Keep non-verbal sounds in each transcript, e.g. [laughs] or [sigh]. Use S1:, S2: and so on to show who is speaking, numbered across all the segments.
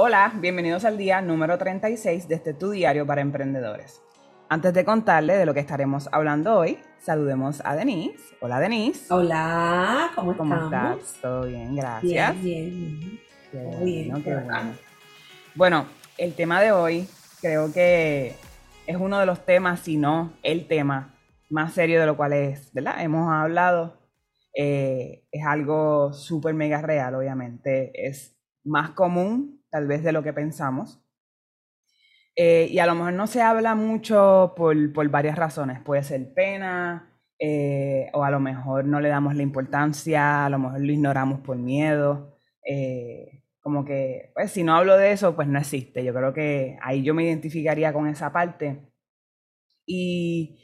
S1: Hola, bienvenidos al día número 36 de este Tu Diario para Emprendedores. Antes de contarle de lo que estaremos hablando hoy, saludemos a Denise. Hola Denise.
S2: Hola, ¿cómo,
S1: ¿Cómo
S2: estamos?
S1: estás? Todo bien, gracias.
S2: Bien, bien.
S1: Qué
S2: Todo
S1: bueno,
S2: bien,
S1: qué bueno. Bueno, el tema de hoy creo que es uno de los temas, si no el tema más serio de lo cual es, ¿verdad? Hemos hablado. Eh, es algo súper mega real, obviamente. Es más común, tal vez, de lo que pensamos. Eh, y a lo mejor no se habla mucho por, por varias razones. Puede ser pena, eh, o a lo mejor no le damos la importancia, a lo mejor lo ignoramos por miedo. eh, como que, pues si no hablo de eso, pues no existe. Yo creo que ahí yo me identificaría con esa parte. Y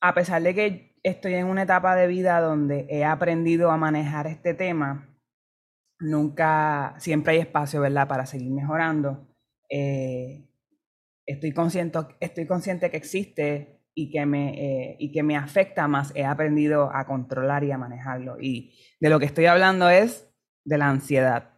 S1: a pesar de que estoy en una etapa de vida donde he aprendido a manejar este tema, nunca, siempre hay espacio, ¿verdad?, para seguir mejorando. Eh, estoy, consciente, estoy consciente que existe y que, me, eh, y que me afecta más. He aprendido a controlar y a manejarlo. Y de lo que estoy hablando es de la ansiedad.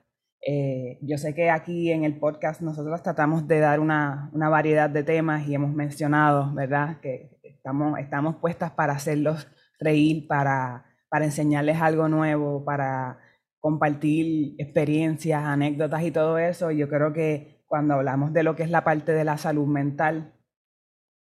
S1: Eh, yo sé que aquí en el podcast nosotros tratamos de dar una, una variedad de temas y hemos mencionado, ¿verdad?, que estamos, estamos puestas para hacerlos reír, para, para enseñarles algo nuevo, para compartir experiencias, anécdotas y todo eso. Yo creo que cuando hablamos de lo que es la parte de la salud mental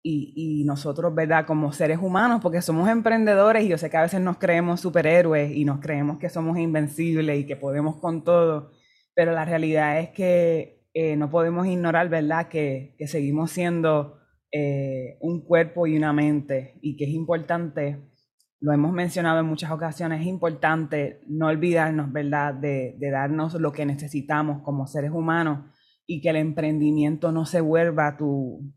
S1: y, nosotros, ¿verdad? Como seres humanos, porque somos emprendedores y yo sé que a veces nos creemos superhéroes y nos creemos que somos invencibles y que podemos con todo, pero la realidad es que eh, no podemos ignorar, ¿verdad? Que, que seguimos siendo eh, un cuerpo y una mente y que es importante lo hemos mencionado en muchas ocasiones, es importante no olvidarnos, ¿verdad?, de, de, darnos lo que necesitamos como seres humanos y que el emprendimiento no se vuelva tu,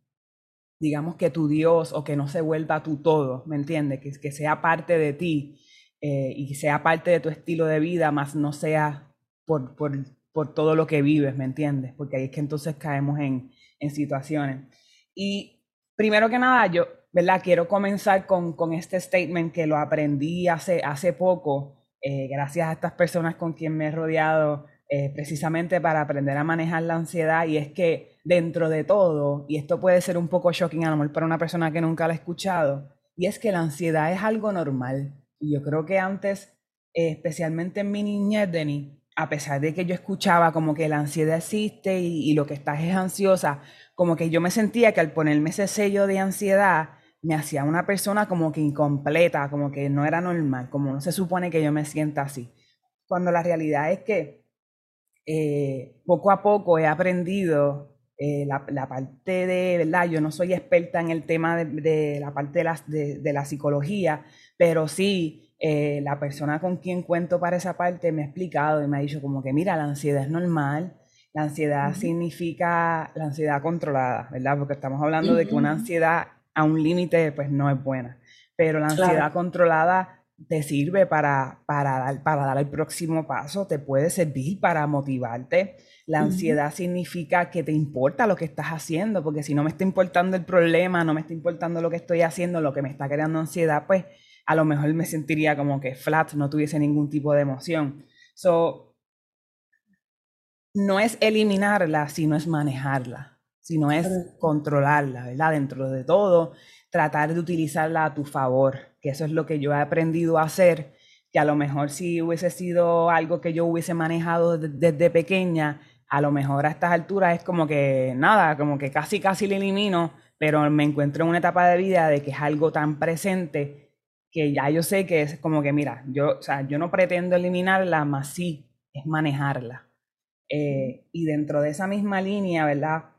S1: digamos que tu Dios o que no se vuelva tu todo, ¿me entiendes? Que, que sea parte de ti eh, y sea parte de tu estilo de vida, más no sea por, por, por todo lo que vives, ¿me entiendes? Porque ahí es que entonces caemos en, en situaciones. Y primero que nada, yo, ¿verdad? Quiero comenzar con, con, este statement que lo aprendí hace, hace poco, eh, gracias a estas personas con quien me he rodeado, eh, precisamente para aprender a manejar la ansiedad. Y es que dentro de todo, y esto puede ser un poco shocking a para una persona que nunca lo ha escuchado, y es que la ansiedad es algo normal. Y yo creo que antes, especialmente en mi niñez, Denny, a pesar de que yo escuchaba como que la ansiedad existe y, y lo que estás es ansiosa, como que yo me sentía que al ponerme ese sello de ansiedad, me hacía una persona como que incompleta, como que no era normal, como no se supone que yo me sienta así. Cuando la realidad es que eh, poco a poco he aprendido eh, la, la, parte de, ¿verdad? Yo no soy experta en el tema de, de la parte de la, de, de la, psicología, pero sí eh, la persona con quien cuento para esa parte me ha explicado y me ha dicho como que, mira, la ansiedad es normal, la ansiedad uh -huh. significa la ansiedad controlada, ¿verdad? Porque estamos hablando uh -huh. de que una ansiedad a un límite pues no es buena. Pero la ansiedad claro. controlada te sirve para, para, dar, para dar el próximo paso, te puede servir para motivarte. La ansiedad uh -huh. significa que te importa lo que estás haciendo, porque si no me está importando el problema, no me está importando lo que estoy haciendo, lo que me está creando ansiedad, pues a lo mejor me sentiría como que flat, no tuviese ningún tipo de emoción. So, no es eliminarla, sino es manejarla sino es controlarla, ¿verdad? Dentro de todo, tratar de utilizarla a tu favor, que eso es lo que yo he aprendido a hacer, que a lo mejor si hubiese sido algo que yo hubiese manejado desde pequeña, a lo mejor a estas alturas es como que nada, como que casi casi le elimino, pero me encuentro en una etapa de vida de que es algo tan presente que ya yo sé que es como que, mira, yo, o sea, yo no pretendo eliminarla, más sí es manejarla. Eh, y dentro de esa misma línea, ¿verdad?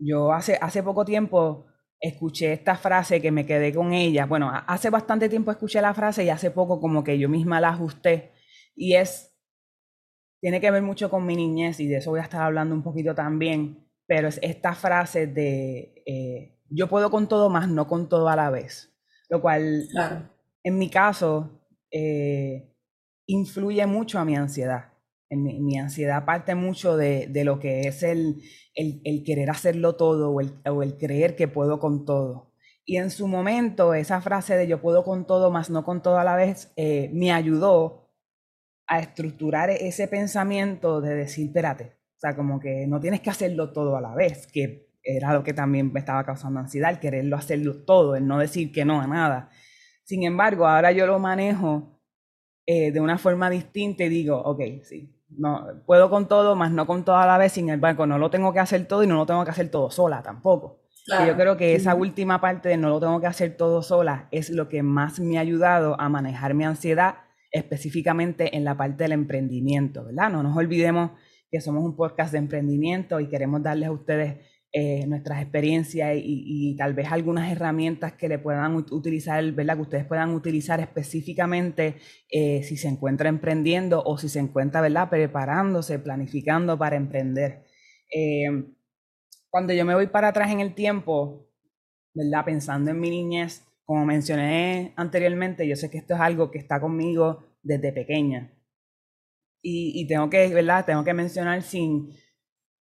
S1: Yo hace, hace poco tiempo escuché esta frase que me quedé con ella. Bueno, hace bastante tiempo escuché la frase y hace poco como que yo misma la ajusté. Y es, tiene que ver mucho con mi niñez y de eso voy a estar hablando un poquito también. Pero es esta frase de eh, yo puedo con todo más, no con todo a la vez. Lo cual,
S2: claro.
S1: en mi caso, eh, influye mucho a mi ansiedad. Mi, ansiedad parte mucho de, de lo que es el, el, querer hacerlo todo o el, o el creer que puedo con todo. Y en su momento, esa frase de yo puedo con todo, más no con todo a la vez, eh, me ayudó a estructurar ese pensamiento de decir, espérate, sea, como que no tienes que hacerlo todo a la vez, que era lo que también me estaba causando ansiedad, el quererlo hacerlo todo, el no decir que no a nada. Sin embargo, ahora yo lo manejo eh, de una forma distinta y digo, ok, sí, no, puedo con todo, más no con todo a la vez, sin embargo, no lo tengo que hacer todo y no lo tengo que hacer todo sola tampoco. yo creo que esa última parte de no lo tengo que hacer todo sola es lo que más me ha ayudado a manejar mi ansiedad, específicamente en la parte del emprendimiento, ¿verdad? No nos olvidemos que somos un podcast de emprendimiento y queremos darles a ustedes eh, nuestras experiencias y, tal vez algunas herramientas que le puedan utilizar, ¿verdad? Que ustedes puedan utilizar específicamente eh, si se encuentra emprendiendo o si se encuentra, ¿verdad? Preparándose, planificando para emprender. Eh, cuando yo me voy para atrás en el tiempo, ¿verdad? Pensando en mi niñez, como mencioné anteriormente, yo sé que esto es algo que está conmigo desde pequeña. Y, y tengo que, ¿verdad? Tengo que mencionar sin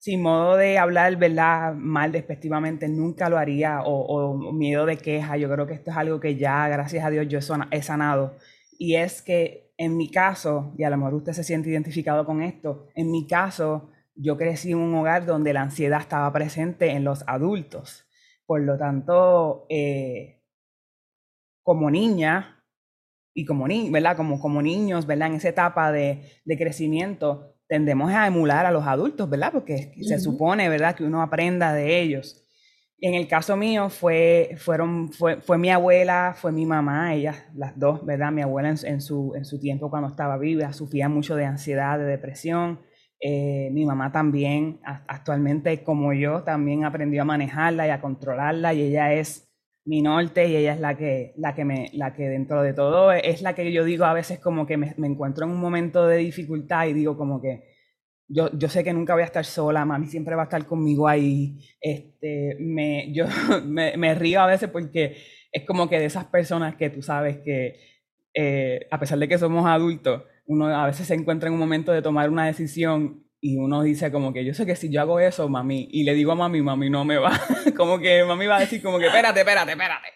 S1: sin modo de hablar, ¿verdad? Mal, despectivamente, nunca lo haría o, miedo de queja. Yo creo que esto es algo que ya, gracias a Dios, yo he sanado. Y es que en mi caso, y a lo mejor usted se siente identificado con esto, en mi caso, yo crecí en un hogar donde la ansiedad estaba presente en los adultos. Por lo tanto, eh, como niña y como, ni, ¿verdad? Como, como niños, ¿verdad? En esa etapa de, de crecimiento, tendemos a emular a los adultos, ¿verdad? Porque se supone, ¿verdad?, que uno aprenda de ellos. En el caso mío fue, fueron, fue, fue mi abuela, fue mi mamá, ellas, las dos, ¿verdad? Mi abuela en, su, en su tiempo cuando estaba viva sufría mucho de ansiedad, de depresión. Eh, mi mamá también, actualmente como yo, también aprendió a manejarla y a controlarla y ella es mi norte y ella es la que, la que, me, la que dentro de todo es la que yo digo a veces como que me, me encuentro en un momento de dificultad y digo como que yo, yo, sé que nunca voy a estar sola, mami siempre va a estar conmigo ahí. Este, me, [laughs] yo me, río a veces porque es como que de esas personas que tú sabes que eh, a pesar de que somos adultos, uno a veces se encuentra en un momento de tomar una decisión y uno dice como que yo sé que si yo hago eso, mami, y le digo a mami, mami no me va, [laughs] como que mami va a decir como que espérate, espérate, espérate.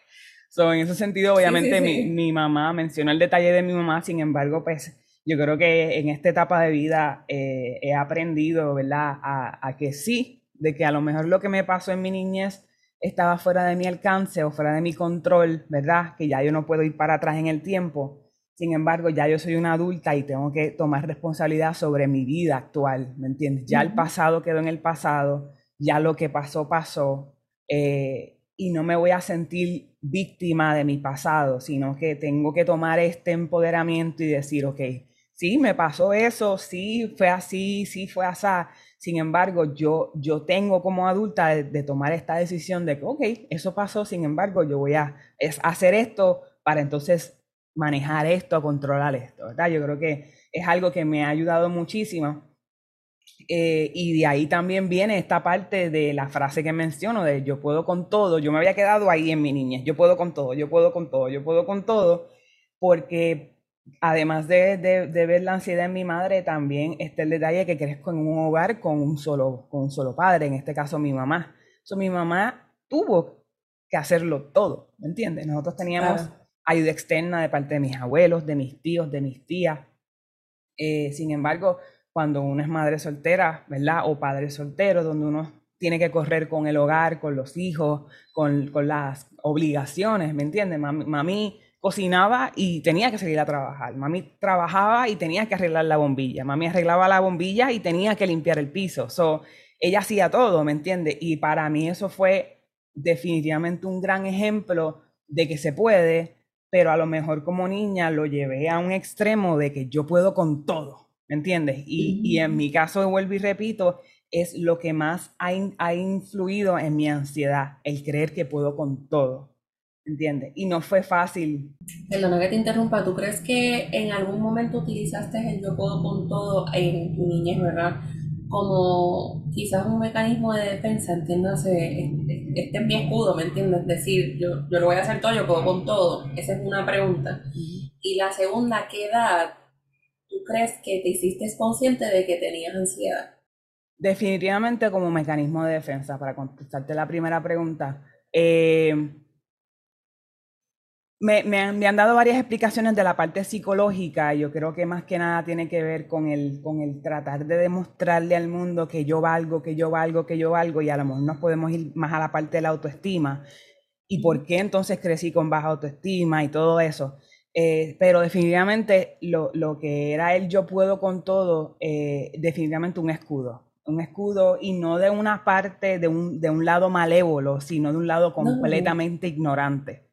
S1: So, en ese sentido, obviamente, Mi, mi, mamá mencionó el detalle de mi mamá, sin embargo, pues yo creo que en esta etapa de vida eh, he aprendido, ¿verdad? A, que sí, de que a lo mejor lo que me pasó en mi niñez estaba fuera de mi alcance o fuera de mi control, ¿verdad? Que ya yo no puedo ir para atrás en el tiempo. Sin embargo, ya yo soy una adulta y tengo que tomar responsabilidad sobre mi vida actual, ¿me entiendes? Ya el pasado quedó en el pasado, ya lo que pasó pasó eh, y no me voy a sentir víctima de mi pasado, sino que tengo que tomar este empoderamiento y decir, ok, sí, me pasó eso, sí, fue así, sí, fue así. Sin embargo, yo, yo tengo como adulta de, tomar esta decisión de que, ok, eso pasó, sin embargo, yo voy a hacer esto para entonces manejar esto, controlar esto, ¿verdad? Yo creo que es algo que me ha ayudado muchísimo. Eh, y de ahí también viene esta parte de la frase que menciono de yo puedo con todo. Yo me había quedado ahí en mi niñez, yo puedo con todo, yo puedo con todo, yo puedo con todo, porque además de, ver la ansiedad en mi madre, también está el detalle que crezco en un hogar con un solo, con un solo padre, en este caso mi mamá. So, mi mamá tuvo que hacerlo todo, ¿me entiendes? Nosotros teníamos ayuda externa de parte de mis abuelos, de mis tíos, de mis tías. Eh, sin embargo, cuando uno es madre soltera, ¿verdad? O padre soltero, donde uno tiene que correr con el hogar, con los hijos, con, las obligaciones, ¿me entiendes? Mami, mami cocinaba y tenía que seguir a trabajar. Mami trabajaba y tenía que arreglar la bombilla. Mami arreglaba la bombilla y tenía que limpiar el piso. So, ella hacía todo, ¿me entiendes? Y para mí eso fue definitivamente un gran ejemplo de que se puede, pero a lo mejor como niña lo llevé a un extremo de que yo puedo con todo, ¿me entiendes? Y, y en mi caso, vuelvo y repito, es lo que más ha, ha influido en mi ansiedad, el creer que puedo con todo. ¿entiendes? Y no fue fácil.
S2: Perdona que te interrumpa, ¿tú crees que en algún momento utilizaste el yo puedo con todo en tu niñez, verdad? Como quizás un mecanismo de defensa, entiéndase, este es mi escudo, ¿me entiendes? Es decir, yo, yo lo voy a hacer todo, yo puedo con todo. Esa es una pregunta. Y la segunda, ¿qué edad tú crees que te hiciste consciente de que tenías ansiedad?
S1: Definitivamente como mecanismo de defensa, para contestarte la primera pregunta. Eh, me, me, han, me, han, dado varias explicaciones de la parte psicológica. Yo creo que más que nada tiene que ver con el, con el tratar de demostrarle al mundo que yo valgo, que yo valgo, que yo valgo, y a lo mejor nos podemos ir más a la parte de la autoestima. ¿Y por qué entonces crecí con baja autoestima y todo eso? Eh, pero definitivamente lo, lo, que era el yo puedo con todo, eh, definitivamente un escudo. Un escudo y no de una parte, de un, de un lado malévolo, sino de un lado completamente no. ignorante.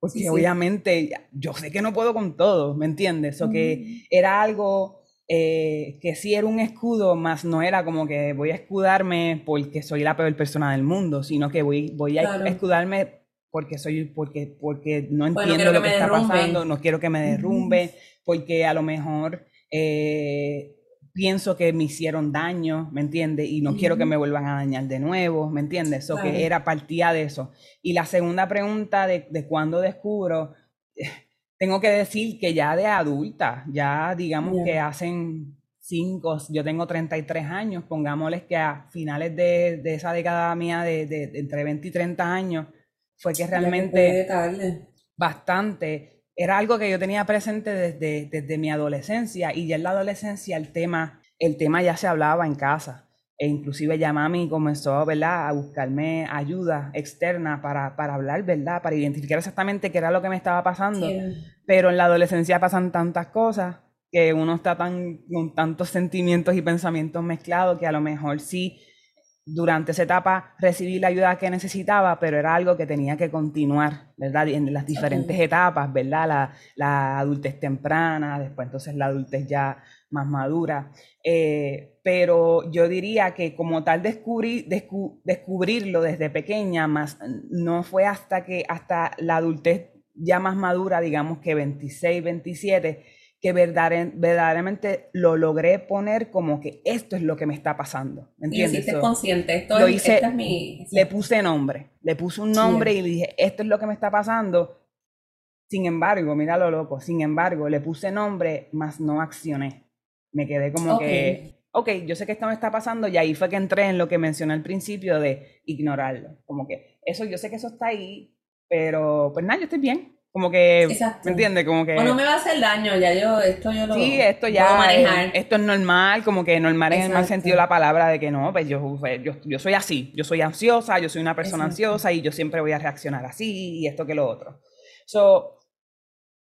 S1: Porque sí, sí. obviamente yo sé que no puedo con todo, ¿me entiendes? O mm. que era algo eh, que sí era un escudo, más no era como que voy a escudarme porque soy la peor persona del mundo, sino que voy, voy a claro. escudarme porque soy porque porque no entiendo bueno, lo que, que está derrumbe. pasando, no quiero que me derrumbe, mm. porque a lo mejor eh, pienso que me hicieron daño, ¿me entiendes? Y no quiero que me vuelvan a dañar de nuevo, ¿me entiendes? Eso claro. que era partía de eso. Y la segunda pregunta de, de cuándo descubro, [sighs] tengo que decir que ya de adulta, ya digamos yeah. que hacen cinco, yo tengo 33 años, pongámosles que a finales de, de esa década mía de, de, de entre 20 y 30 años, fue que realmente bastante, era algo que yo tenía presente desde, desde mi adolescencia y ya en la adolescencia el tema, el tema ya se hablaba en casa. E inclusive ya mami comenzó ¿verdad? a buscarme ayuda externa para, para hablar, ¿verdad? Para identificar exactamente qué era lo que me estaba pasando. Sí. Pero en la adolescencia pasan tantas cosas que uno está tan, con tantos sentimientos y pensamientos mezclados que a lo mejor sí durante esa etapa recibí la ayuda que necesitaba, pero era algo que tenía que continuar, ¿verdad? En las diferentes okay. etapas, ¿verdad? La, la, adultez temprana, después entonces la adultez ya más madura. Eh, pero yo diría que como tal descubrí, descu descubrirlo desde pequeña, más no fue hasta que hasta la adultez ya más madura, digamos que 26, 27, que verdaderamente lo logré poner como que esto es lo que me está pasando. ¿Me entiendes?
S2: Y consciente, esto
S1: lo
S2: es,
S1: hice,
S2: esta es mi...
S1: Le puse nombre, le puse un nombre sí. y le dije, esto es lo que me está pasando. Sin embargo, mira lo loco, sin embargo, le puse nombre, más no accioné. Me quedé como okay. que, ok, yo sé que esto me está pasando y ahí fue que entré en lo que mencioné al principio de ignorarlo. Como que eso, yo sé que eso está ahí, pero pues nada, yo estoy bien, como que, Exacto. ¿me entiendes? Como que...
S2: O no me va a hacer daño, ya yo, esto yo lo
S1: Sí, esto ya,
S2: puedo manejar.
S1: esto es normal, como que normal Exacto. en el mal sentido la palabra de que no, pues yo, pues, yo, yo soy así, yo soy ansiosa, yo soy una persona Exacto. ansiosa y yo siempre voy a reaccionar así y esto que lo otro. So,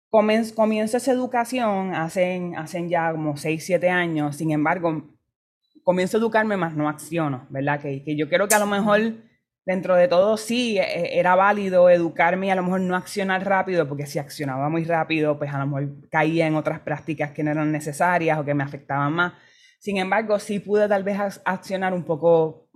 S1: comienzo, comienzo esa educación hacen, hacen ya como 6, 7 años, sin embargo, comienzo a educarme más no acciono, ¿verdad? Que, que yo creo que a lo mejor dentro de todo sí e, era válido educarme y a lo mejor no accionar rápido, porque si accionaba muy rápido, pues a lo mejor caía en otras prácticas que no eran necesarias o que me afectaban más. Sin embargo, sí pude tal vez accionar un poco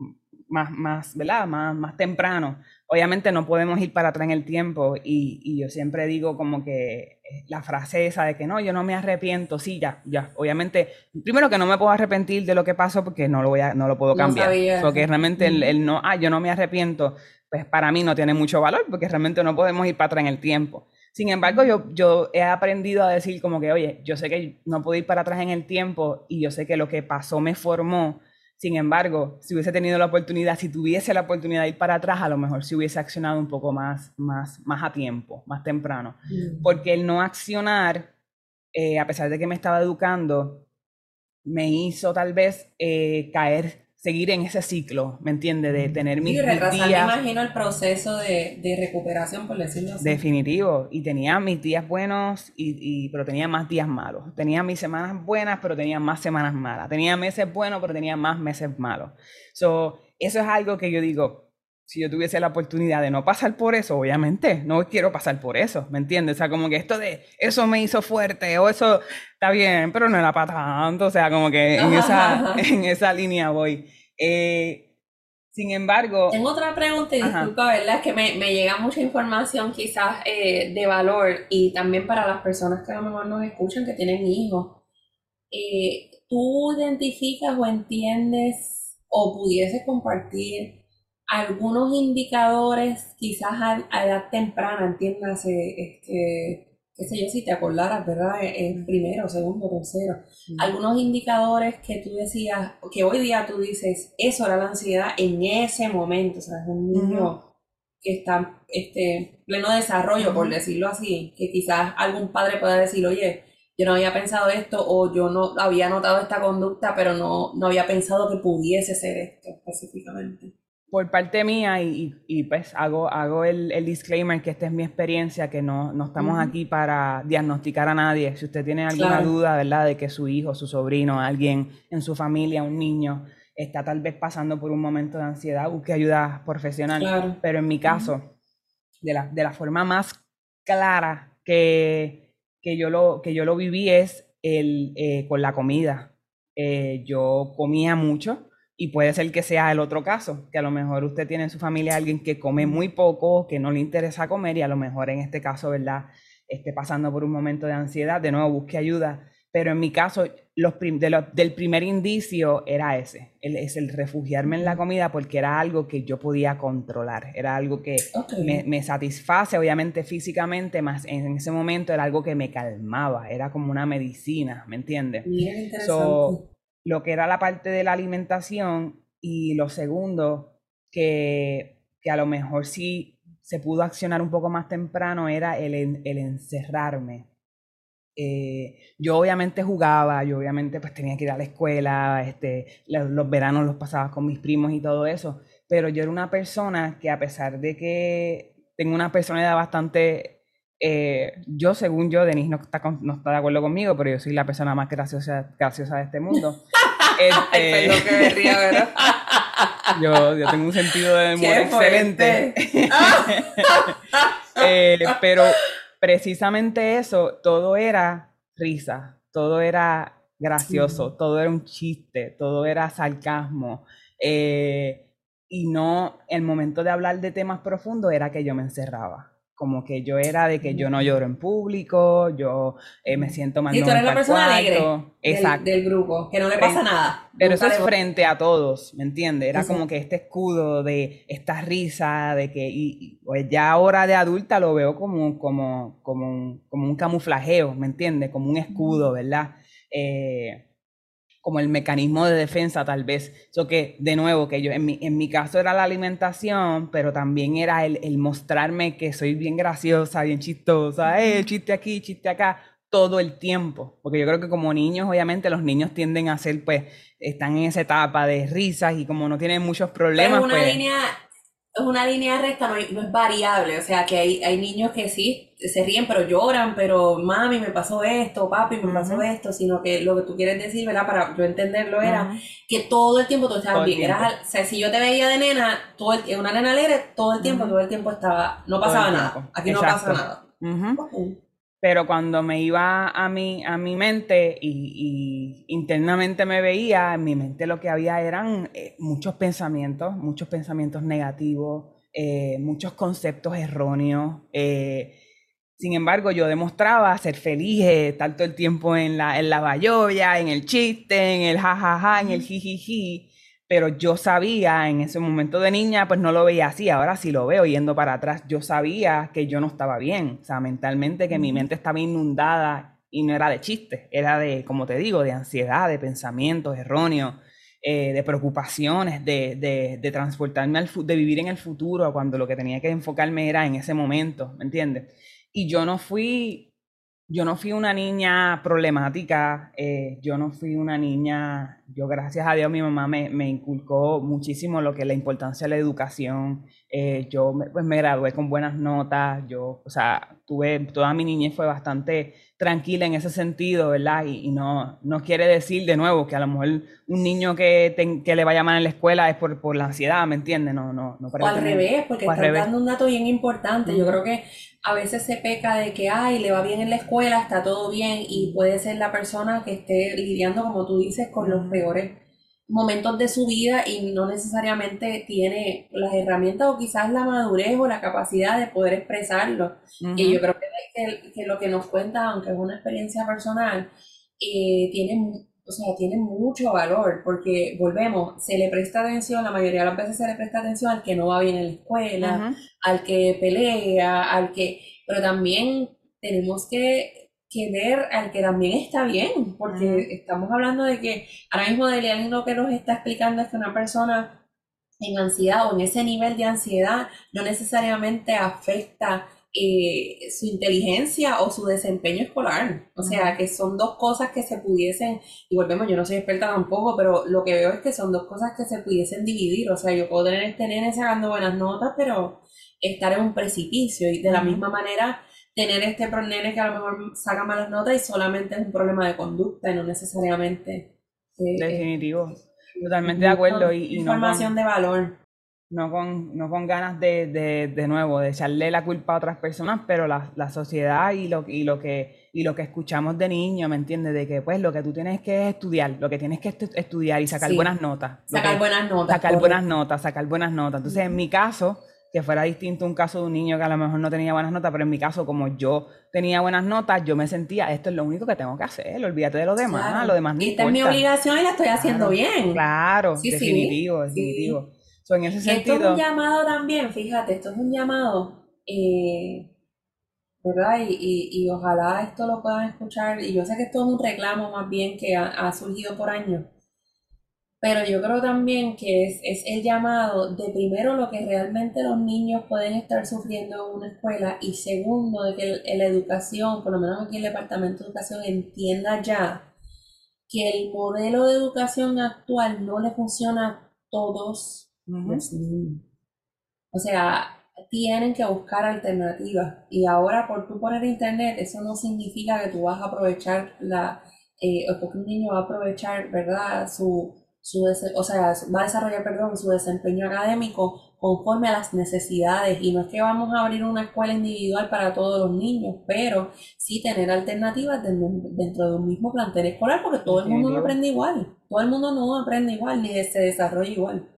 S1: más, más, ¿verdad? Más, más temprano. Obviamente no podemos ir para atrás en el tiempo y, y, yo siempre digo como que eh, la frase esa de que no, yo no me arrepiento, sí, ya, ya. Obviamente, primero que no me puedo arrepentir de lo que pasó porque no lo, voy a, no lo puedo cambiar. No porque realmente el, el no, ah, yo no me arrepiento, pues para mí no tiene mucho valor porque realmente no podemos ir para atrás en el tiempo. Sin embargo, yo, yo he aprendido a decir como que, oye, yo sé que no puedo ir para atrás en el tiempo y yo sé que lo que pasó me formó sin embargo, si hubiese tenido la oportunidad, si tuviese la oportunidad de ir para atrás, a lo mejor si hubiese accionado un poco más, más, más a tiempo, más temprano. Mm. Porque el no accionar, eh, a pesar de que me estaba educando, me hizo tal vez eh, caer seguir en ese ciclo, ¿me entiendes? De tener mis,
S2: y retrasar,
S1: días.
S2: me imagino, el proceso de, de, recuperación, por decirlo así.
S1: Definitivo. Y tenía mis días buenos, y, y, pero tenía más días malos. Tenía mis semanas buenas, pero tenía más semanas malas. Tenía meses buenos, pero tenía más meses malos. So, eso es algo que yo digo, si yo tuviese la oportunidad de no pasar por eso, obviamente, no quiero pasar por eso, ¿me entiendes? O sea, como que esto de eso me hizo fuerte o eso está bien, pero no era para tanto, o sea, como que en esa, en esa línea voy. Eh, sin embargo...
S2: Tengo otra pregunta y disculpa, Ajá. ¿verdad? Es que me, me, llega mucha información quizás eh, de valor y también para las personas que a lo mejor nos escuchan que tienen hijos. Eh, ¿Tú identificas o entiendes o pudieses compartir algunos indicadores quizás a, a edad temprana, entiéndase, este, qué sé yo, si te acordaras, ¿verdad? En primero, segundo, tercero. Mm. Algunos indicadores que tú decías, que hoy día tú dices, eso era la ansiedad en ese momento, o sea, es un niño mm. que están este, pleno desarrollo, por decirlo así, que quizás algún padre pueda decir, oye, yo no había pensado esto o yo no había notado esta conducta, pero no, no había pensado que pudiese ser esto específicamente.
S1: Por parte mía, y, y, pues hago, hago el, el, disclaimer que esta es mi experiencia, que no, no estamos aquí para diagnosticar a nadie. Si usted tiene alguna duda, ¿verdad?, de que su hijo, su sobrino, alguien en su familia, un niño, está tal vez pasando por un momento de ansiedad, busque ayuda profesional. Pero en mi caso, de, la, de la forma más clara que, que, yo, lo, que yo lo viví es el, eh, con la comida. Eh, yo comía mucho y puede ser que sea el otro caso, que a lo mejor usted tiene en su familia alguien que come muy poco, que no le interesa comer y a lo mejor en este caso, ¿verdad? Esté pasando por un momento de ansiedad, de nuevo busque ayuda. Pero en mi caso, los del primer indicio era ese, el, es el refugiarme en la comida porque era algo que yo podía controlar, era algo que me, me, satisface, obviamente físicamente, más en ese momento era algo que me calmaba, era como una medicina, ¿me entiendes? So, lo que era la parte de la alimentación y lo segundo, que, que a lo mejor sí se pudo accionar un poco más temprano, era el, el encerrarme. Eh, yo obviamente jugaba, yo obviamente pues tenía que ir a la escuela, este, los, veranos los pasaba con mis primos y todo eso, pero yo era una persona que a pesar de que tengo una personalidad bastante, eh, yo según yo, Denise no está, no está de acuerdo conmigo, pero yo soy la persona más graciosa, graciosa de este mundo. [laughs]
S2: este, que me ría, ¿verdad? [laughs]
S1: yo, yo tengo un sentido de humor excelente. [laughs] eh, pero precisamente eso, todo era risa, todo era gracioso, todo era un chiste, todo era sarcasmo. Eh, y no, el momento de hablar de temas profundos era que yo me encerraba como que yo era de que yo no lloro en público, yo eh, me siento más...
S2: Y tú eres la persona alegre del, grupo, que no le pasa nada.
S1: Pero eso es frente a todos, ¿me entiendes? Era como que este escudo de esta risa, de que... Y, pues ya ahora de adulta lo veo como, como, como, un, como un camuflajeo, ¿me entiendes? Como un escudo, ¿verdad? Eh, como el mecanismo de defensa tal vez. Eso que, de nuevo, que yo en mi, en mi caso era la alimentación, pero también era el, el mostrarme que soy bien graciosa, bien chistosa, eh, chiste aquí, chiste acá, todo el tiempo. Porque yo creo que como niños, obviamente los niños tienden a ser, pues, están en esa etapa de risas y como no tienen muchos problemas.
S2: una
S1: pues,
S2: línea es una línea recta, no, es variable, o sea que hay, hay niños que sí se ríen pero lloran, pero mami me pasó esto, papi me pasó esto, sino que lo que tú quieres decir, ¿verdad? Para yo entenderlo era que todo el tiempo tú estabas bien, Eras, o sea, si yo te veía de nena, todo el, una nena alegre, todo el tiempo, todo el tiempo estaba, no pasaba nada, aquí no pasa nada.
S1: Pero cuando me iba a mi, a mi mente y, internamente me veía, en mi mente lo que había eran eh, muchos pensamientos, muchos pensamientos negativos, eh, muchos conceptos erróneos. Eh, sin embargo, yo demostraba ser feliz, estar todo el tiempo en la, en la en el chiste, en el jajaja, en el jijiji pero yo sabía en ese momento de niña, pues no lo veía así, ahora sí lo veo yendo para atrás, yo sabía que yo no estaba bien, o sea, mentalmente que mi mente estaba inundada y no era de chiste, era de, como te digo, de ansiedad, de pensamientos erróneos, eh, de preocupaciones, de, de, de transportarme al de vivir en el futuro cuando lo que tenía que enfocarme era en ese momento, ¿me entiendes? Y yo no fui yo no fui una niña problemática, eh, yo no fui una niña, yo gracias a Dios mi mamá me, me inculcó muchísimo lo que es la importancia de la educación, eh, yo me, pues me gradué con buenas notas, yo, o sea, tuve, toda mi niñez fue bastante tranquila en ese sentido, ¿verdad? Y, no, no quiere decir de nuevo que a lo mejor un niño que, que le va a llamar en la escuela es por, por la ansiedad, ¿me entiendes? No, no, no
S2: o al revés, porque estás dando un dato bien importante. Yo creo que a veces se peca de que, ay, le va bien en la escuela, está todo bien, y puede ser la persona que esté lidiando, como tú dices, con los peores momentos de su vida y no necesariamente tiene las herramientas o quizás la madurez o la capacidad de poder expresarlo. Y yo creo que, que, lo que nos cuenta, aunque es una experiencia personal, eh, tiene, o sea, tiene mucho valor porque volvemos, se le presta atención, la mayoría de las veces se le presta atención al que no va bien en la escuela, al que pelea, al que, pero también tenemos que que ver al que también está bien, porque estamos hablando de que ahora mismo Delian lo que nos está explicando es que una persona en ansiedad o en ese nivel de ansiedad no necesariamente afecta eh, su inteligencia o su desempeño escolar. O sea, que son dos cosas que se pudiesen, y volvemos, yo no soy experta tampoco, pero lo que veo es que son dos cosas que se pudiesen dividir. O sea, yo puedo tener este nene sacando buenas notas, pero estar en un precipicio. Y de la misma manera, tener este nene que a lo mejor saca malas notas y solamente es un problema de conducta y no necesariamente...
S1: Eh, Definitivo. Totalmente de acuerdo. Y,
S2: información de valor
S1: no con, no con ganas de, de, de, nuevo, de echarle la culpa a otras personas, pero la, la sociedad y lo, y, lo que, y lo que escuchamos de niño, ¿me entiendes? De que pues lo que tú tienes que estudiar, lo que tienes que estudiar y sacar buenas notas.
S2: Sacar buenas notas.
S1: Sacar buenas notas, sacar buenas notas. Entonces, en mi caso, que fuera distinto un caso de un niño que a lo mejor no tenía buenas notas, pero en mi caso, como yo tenía buenas notas, yo me sentía, esto es lo único que tengo que hacer, olvídate de lo demás, lo demás no
S2: Esta es mi obligación y la estoy haciendo bien.
S1: Claro, definitivo, definitivo en ese sentido...
S2: Esto es un llamado también, fíjate, esto es un llamado, eh, ¿verdad? Y, y, ojalá esto lo puedan escuchar, y yo sé que esto es un reclamo más bien que ha, surgido por años, pero yo creo también que es, es, el llamado de primero lo que realmente los niños pueden estar sufriendo en una escuela y segundo de que la educación, por lo menos aquí el Departamento de Educación, entienda ya que el modelo de educación actual no le funciona a todos o sea, tienen que buscar alternativas. Y ahora por tú poner internet, eso no significa que tú vas a aprovechar la, eh, o que un niño va a aprovechar, ¿verdad? Su, su o sea, va a desarrollar, perdón, su desempeño académico conforme a las necesidades. Y no es que vamos a abrir una escuela individual para todos los niños, pero sí tener alternativas dentro de un mismo plantel escolar, porque todo el mundo no aprende igual. Todo el mundo no aprende igual ni se desarrolla igual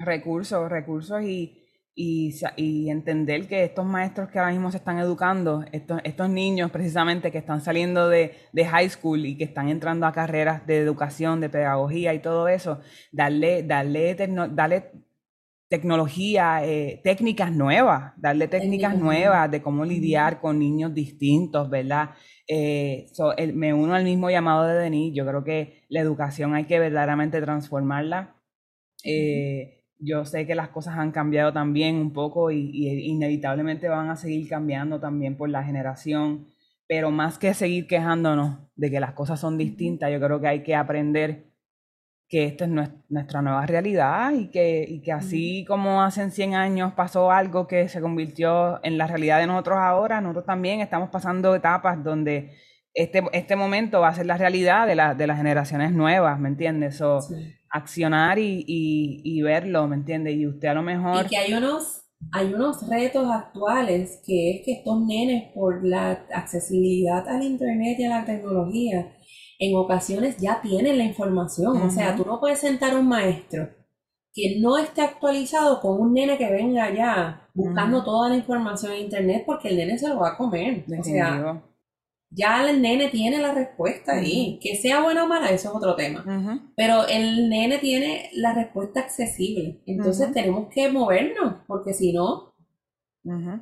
S1: recursos, recursos y, y, entender que estos maestros que ahora mismo se están educando, estos, estos niños precisamente que están saliendo de, high school y que están entrando a carreras de educación, de pedagogía y todo eso, darle, darle, darle tecnología, eh, técnicas nuevas, darle técnicas nuevas de cómo lidiar con niños distintos, ¿verdad? Eh, me uno al mismo llamado de Denis, yo creo que la educación hay que verdaderamente transformarla. Eh, yo sé que las cosas han cambiado también un poco y, inevitablemente van a seguir cambiando también por la generación, pero más que seguir quejándonos de que las cosas son distintas, yo creo que hay que aprender que esta es nuestra nueva realidad y que, y que así como hace 100 años pasó algo que se convirtió en la realidad de nosotros ahora, nosotros también estamos pasando etapas donde este, este momento va a ser la realidad de, la, de las generaciones nuevas, ¿me entiendes? accionar y, verlo, ¿me entiende? Y usted a lo mejor...
S2: Y que hay unos, hay unos retos actuales que es que estos nenes por la accesibilidad al Internet y a la tecnología, en ocasiones ya tienen la información. O sea, tú no puedes sentar a un maestro que no esté actualizado con un nene que venga ya buscando toda la información en Internet porque el nene se lo va a comer. O sea, ya el nene tiene la respuesta ahí. Que sea buena o mala, eso es otro tema. Pero el nene tiene la respuesta accesible. Entonces tenemos que movernos, porque si no,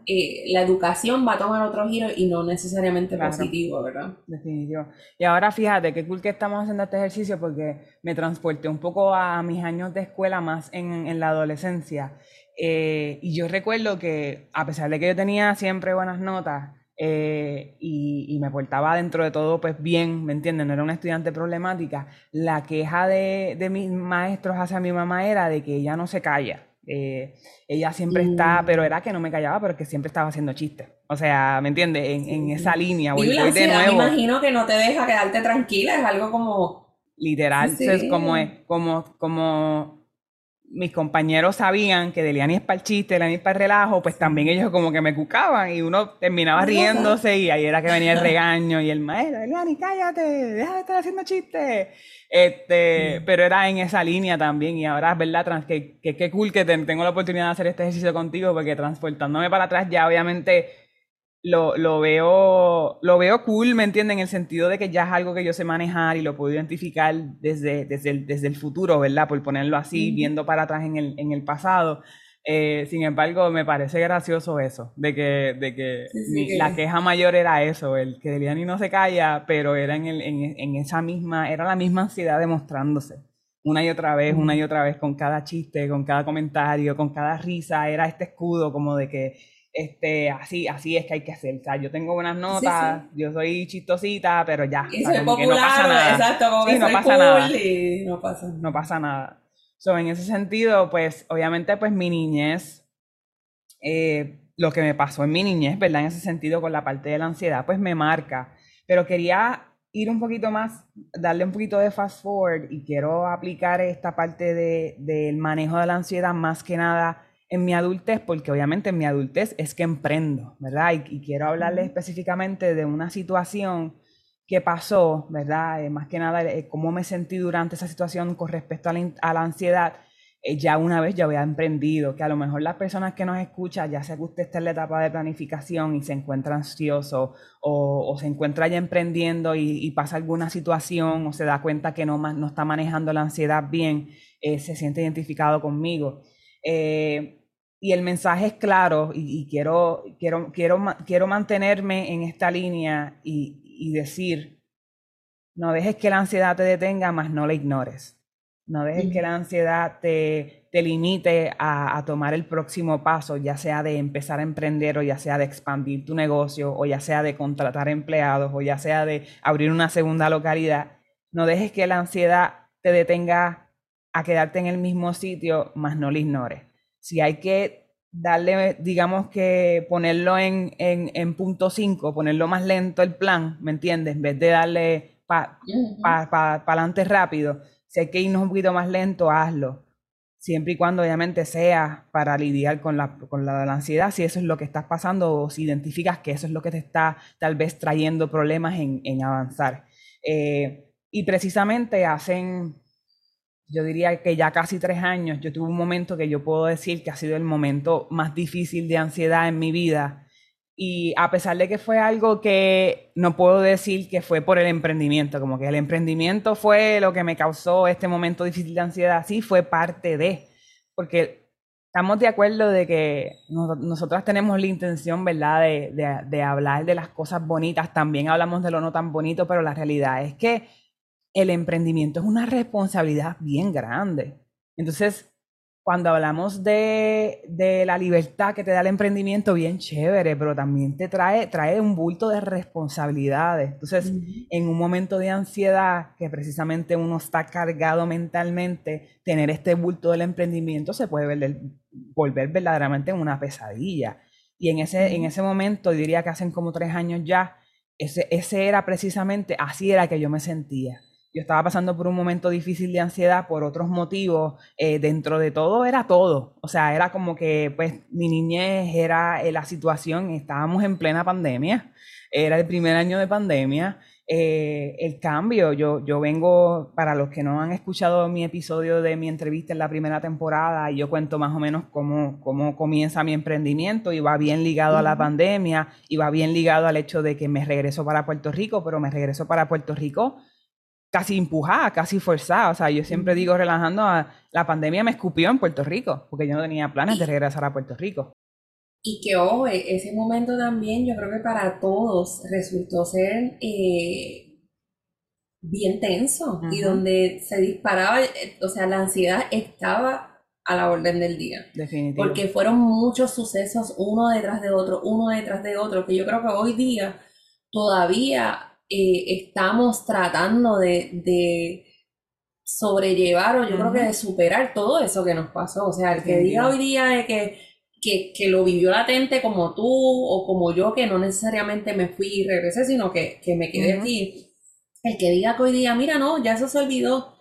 S2: eh, la educación va a tomar otro giro y no necesariamente positivo, ¿verdad?
S1: Definitivo. Y ahora fíjate, qué cool que estamos haciendo este ejercicio porque me transporté un poco a mis años de escuela más en, la adolescencia. Eh, y yo recuerdo que a pesar de que yo tenía siempre buenas notas, eh, y, me portaba dentro de todo pues bien, ¿me entienden? No era una estudiante problemática. La queja de, de mis maestros hacia mi mamá era de que ella no se calla. Eh, ella siempre está, mm. pero era que no me callaba, pero que siempre estaba haciendo chistes. O sea, ¿me entiendes? En, en, esa línea.
S2: Voy, voy de nuevo. Me imagino que no te deja quedarte tranquila, es algo como...
S1: Literal, es como, como, como mis compañeros sabían que Deliani es para el chiste, Deliani es para el relajo, pues también ellos como que me cucaban y uno terminaba riéndose y ahí era que venía el [laughs] regaño y el maestro, Deliani, cállate, deja de estar haciendo chistes. Este, pero era en esa línea también y ahora es verdad que, que, que cool que tengo la oportunidad de hacer este ejercicio contigo porque transportándome para atrás ya obviamente lo, lo, veo, lo veo cool, ¿me entienden? En el sentido de que ya es algo que yo sé manejar y lo puedo identificar desde, desde, el, desde el futuro, ¿verdad? Por ponerlo así, viendo para atrás en el, en el pasado. Eh, sin embargo, me parece gracioso eso, de que, de que, la queja mayor era eso, el que ni no se calla, pero era en, el, en, en, esa misma, era la misma ansiedad demostrándose. una y otra vez, una y otra vez, con cada chiste, con cada comentario, con cada risa, era este escudo como de que este, así, así es que hay que hacer. O sea, yo tengo buenas notas, yo soy chistosita, pero ya.
S2: Y soy popular, no pasa nada. exacto, como que no pasa nada. y no pasa.
S1: No pasa nada. So, en ese sentido, pues, obviamente, pues mi niñez, eh, lo que me pasó en mi niñez, ¿verdad? En ese sentido, con la parte de la ansiedad, pues me marca. Pero quería ir un poquito más, darle un poquito de fast forward y quiero aplicar esta parte de, del manejo de la ansiedad más que nada en mi adultez, porque obviamente en mi adultez es que emprendo, ¿verdad? Y, quiero hablarle específicamente de una situación que pasó, ¿verdad? Eh, más que nada, eh, cómo me sentí durante esa situación con respecto a la, ansiedad, eh, ya una vez ya había emprendido, que a lo mejor las personas que nos escuchan, ya sea que usted está en la etapa de planificación y se encuentra ansioso o, se encuentra ya emprendiendo y, pasa alguna situación o se da cuenta que no, no está manejando la ansiedad bien, se siente identificado conmigo. Y el mensaje es claro y, quiero, quiero, quiero, quiero mantenerme en esta línea y, y decir, no dejes que la ansiedad te detenga, más no la ignores. No dejes que la ansiedad te, te limite a, a, tomar el próximo paso, ya sea de empezar a emprender o ya sea de expandir tu negocio o ya sea de contratar empleados o ya sea de abrir una segunda localidad. No dejes que la ansiedad te detenga a quedarte en el mismo sitio, más no la ignores. Si hay que darle, digamos que ponerlo en, en, en punto 5, ponerlo más lento el plan, ¿me entiendes? En vez de darle para pa, adelante rápido, si hay que irnos un poquito más lento, hazlo. Siempre y cuando obviamente sea para lidiar con la, con la, ansiedad, si eso es lo que estás pasando o si identificas que eso es lo que te está tal vez trayendo problemas en, en avanzar. Eh, y precisamente hacen yo diría que ya casi tres años, yo tuve un momento que yo puedo decir que ha sido el momento más difícil de ansiedad en mi vida. Y a pesar de que fue algo que no puedo decir que fue por el emprendimiento, como que el emprendimiento fue lo que me causó este momento difícil de ansiedad, sí fue parte de, porque estamos de acuerdo de que nosotras tenemos la intención, ¿verdad?, de, de, de hablar de las cosas bonitas, también hablamos de lo no tan bonito, pero la realidad es que el emprendimiento es una responsabilidad bien grande. Entonces, cuando hablamos de, la libertad que te da el emprendimiento, bien chévere, pero también te trae, trae un bulto de responsabilidades. Entonces, en un momento de ansiedad, que precisamente uno está cargado mentalmente, tener este bulto del emprendimiento se puede volver verdaderamente una pesadilla. Y en ese, en ese momento, diría que hacen como tres años ya, ese, ese era precisamente, así era que yo me sentía yo estaba pasando por un momento difícil de ansiedad por otros motivos. Eh, dentro de todo era todo. O sea, era como que, pues, mi niñez era eh, la situación, estábamos en plena pandemia, era el primer año de pandemia. Eh, el cambio, yo, yo vengo, para los que no han escuchado mi episodio de mi entrevista en la primera temporada, yo cuento más o menos cómo, cómo comienza mi emprendimiento y va bien ligado a la pandemia y va bien ligado al hecho de que me regreso para Puerto Rico, pero me regreso para Puerto Rico casi empujada, casi forzada. O sea, yo siempre digo relajando, a, la pandemia me escupió en Puerto Rico, porque yo no tenía planes de regresar a Puerto Rico.
S2: Y que, ojo, e, ese momento también yo creo que para todos resultó ser eh, bien tenso y donde se disparaba, eh, o sea, la ansiedad estaba a la orden del día.
S1: Definitivamente.
S2: Porque fueron muchos sucesos uno detrás de otro, uno detrás de otro, que yo creo que hoy día todavía eh, estamos tratando de, sobrellevar o yo creo que de superar todo eso que nos pasó. O sea, el que diga hoy día que, que, lo vivió latente como tú o como yo, que no necesariamente me fui y regresé, sino que, me quedé aquí. El que diga que hoy día, mira, no, ya eso se olvidó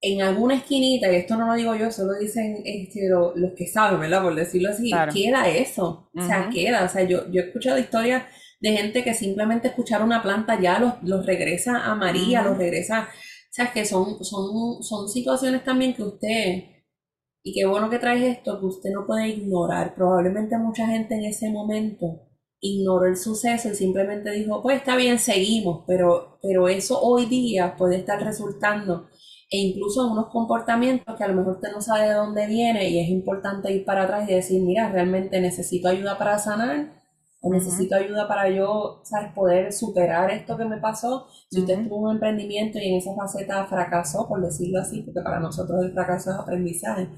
S2: en alguna esquinita, y esto no lo digo yo, solo dicen este, los que saben, ¿verdad? Por decirlo así, queda eso. O sea, queda. O sea, yo, yo he escuchado historias de gente que simplemente escuchar una planta ya los, los regresa a María, los regresa, o sea, que son, son, son situaciones también que usted, y qué bueno que traes esto, que usted no puede ignorar. Probablemente mucha gente en ese momento ignoró el suceso y simplemente dijo, pues está bien, seguimos, pero, pero eso hoy día puede estar resultando e incluso unos comportamientos que a lo mejor usted no sabe de dónde viene y es importante ir para atrás y decir, mira, realmente necesito ayuda para sanar o necesito ayuda para yo, ¿sabes? Poder superar esto que me pasó. Si usted tuvo un emprendimiento y en esa faceta fracasó, por decirlo así, porque para nosotros el fracaso es aprendizaje,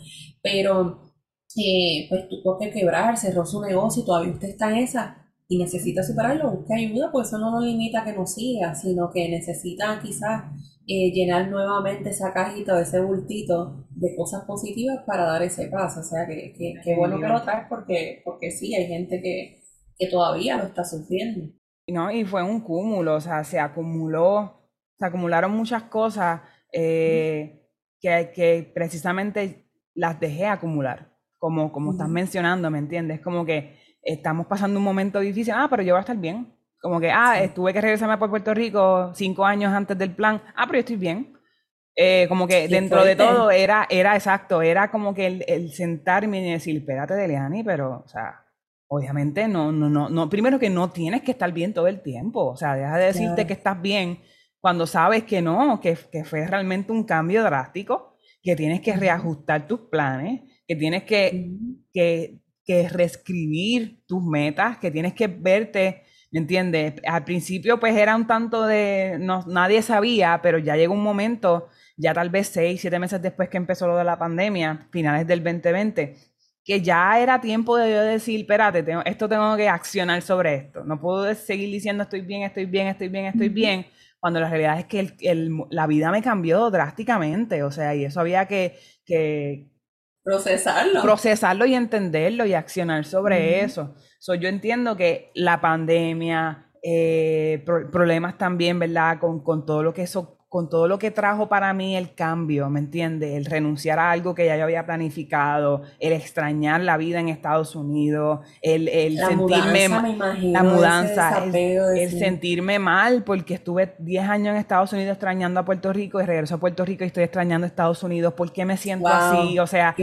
S2: pero eh, pues tuvo que quebrar, cerró su negocio y todavía usted está en esa y necesita superarlo, busque ayuda, pues eso no nos limita a que nos siga, sino que necesita quizás eh, llenar nuevamente esa cajita o ese bultito de cosas positivas para dar ese paso. O sea, que, que, bueno que lo traes porque, porque sí, hay gente que, que todavía lo está sufriendo.
S1: No, y fue un cúmulo, o sea, se acumuló, se acumularon muchas cosas eh, que, que, precisamente las dejé acumular, como, como estás mencionando, ¿me entiendes? Como que estamos pasando un momento difícil, ah, pero yo voy a estar bien. Como que, ah, tuve que regresarme por Puerto Rico cinco años antes del plan, ah, pero yo estoy bien. Eh, como que dentro de todo era, era exacto, era como que el, el sentarme y decir, espérate, Deleani, pero, o sea, obviamente no, no, no, no, primero que no tienes que estar bien todo el tiempo, o sea, deja de decirte que estás bien cuando sabes que no, que, que, fue realmente un cambio drástico, que tienes que reajustar tus planes, que tienes que, que que reescribir tus metas, que tienes que verte, ¿me entiendes? Al principio pues era un tanto de, no, nadie sabía, pero ya llegó un momento, ya tal vez seis, siete meses después que empezó lo de la pandemia, finales del 2020, que ya era tiempo de yo decir, espérate, tengo, esto tengo que accionar sobre esto. No puedo seguir diciendo estoy bien, estoy bien, estoy bien, estoy bien, cuando la realidad es que la vida me cambió drásticamente, o sea, y eso había que, que
S2: Procesarlo.
S1: Procesarlo y entenderlo y accionar sobre eso. So, yo entiendo que la pandemia, eh, problemas también, ¿verdad? Con, con todo lo que eso con todo lo que trajo para mí el cambio, ¿me entiendes? El renunciar a algo que ya yo había planificado, el extrañar la vida en Estados Unidos, el, el sentirme la mudanza, el, sentirme mal porque estuve 10 años en Estados Unidos extrañando a Puerto Rico y regreso a Puerto Rico y estoy extrañando a Estados Unidos, ¿por qué me siento así? O sea,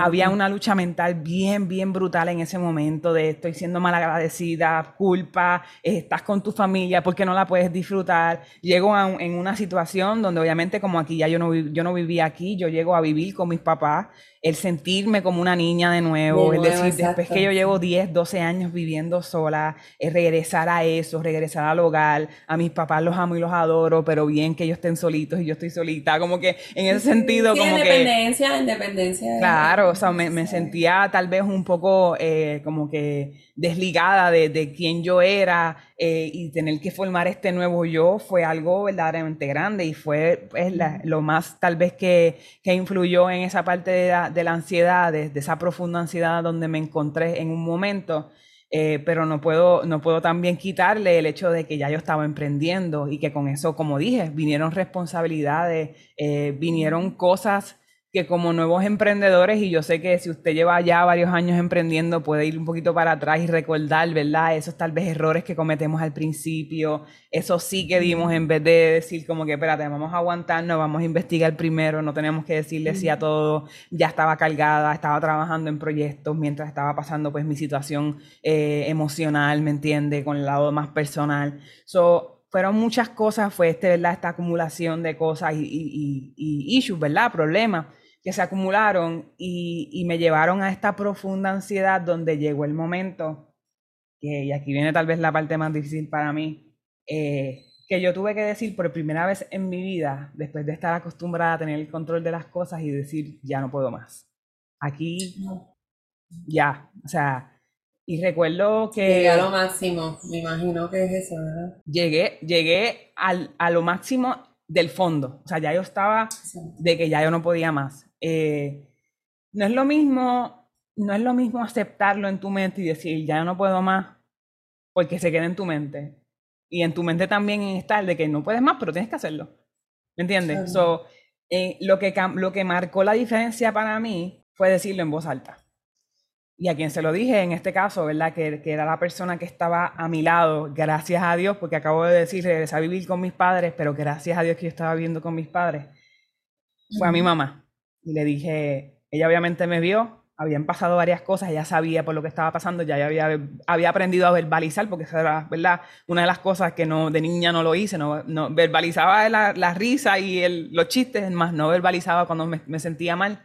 S1: había una lucha mental bien, bien brutal en ese momento de estoy siendo malagradecida, culpa, estás con tu familia, ¿por qué no la puedes disfrutar? Llego a, en una situación donde obviamente como aquí ya yo no, yo no vivía aquí, yo llego a vivir con mis papás, el sentirme como una niña de nuevo, es decir, después que yo llevo 10, 12 años viviendo sola, es regresar a eso, regresar al hogar, a mis papás los amo y los adoro, pero bien que ellos estén solitos y yo estoy solita, como que en ese sentido como
S2: que... Independencia, independencia.
S1: Claro, o sea, me, me sentía tal vez un poco eh, como que desligada de, de quién yo era eh, y tener que formar este nuevo yo fue algo verdaderamente grande y fue pues, lo más tal vez que, que influyó en esa parte de la, de la ansiedad, de, esa profunda ansiedad donde me encontré en un momento. Eh, pero no puedo, no puedo también quitarle el hecho de que ya yo estaba emprendiendo y que con eso, como dije, vinieron responsabilidades, eh, vinieron cosas que como nuevos emprendedores, y yo sé que si usted lleva ya varios años emprendiendo, puede ir un poquito para atrás y recordar, ¿verdad? Esos tal vez errores que cometemos al principio, eso sí que dimos en vez de decir como que, espérate, vamos a aguantarnos, vamos a investigar primero, no tenemos que decirle sí a todo, ya estaba cargada, estaba trabajando en proyectos mientras estaba pasando pues mi situación eh, emocional, ¿me entiende? Con el lado más personal. So, fueron muchas cosas, fue este, ¿verdad? Esta acumulación de cosas y, y, y issues, ¿verdad? Problemas que se acumularon y, me llevaron a esta profunda ansiedad donde llegó el momento, que, y aquí viene tal vez la parte más difícil para mí, eh, que yo tuve que decir por primera vez en mi vida, después de estar acostumbrada a tener el control de las cosas y decir, ya no puedo más. Aquí, ya, o sea, y recuerdo que...
S2: Llegué a lo máximo, me imagino que es eso, ¿verdad?
S1: Llegué, llegué al, a lo máximo del fondo, o sea, ya yo estaba de que ya yo no podía más. Eh, no es lo mismo, no es lo mismo aceptarlo en tu mente y decir, ya no puedo más, porque se queda en tu mente. Y en tu mente también está el de que no puedes más, pero tienes que hacerlo. ¿Me entiendes? Eh, lo, que, lo que marcó la diferencia para mí fue decirlo en voz alta. Y a quien se lo dije en este caso, ¿verdad? Que, que, era la persona que estaba a mi lado, gracias a Dios, porque acabo de decir, regresé a vivir con mis padres, pero gracias a Dios que yo estaba viviendo con mis padres, fue a mi mamá y le dije, ella obviamente me vio, habían pasado varias cosas, ella sabía por lo que estaba pasando, ya había, había aprendido a verbalizar, porque esa era ¿verdad? una de las cosas que no, de niña no lo hice, no, no verbalizaba la, la, risa y los chistes, más no verbalizaba cuando me, sentía mal.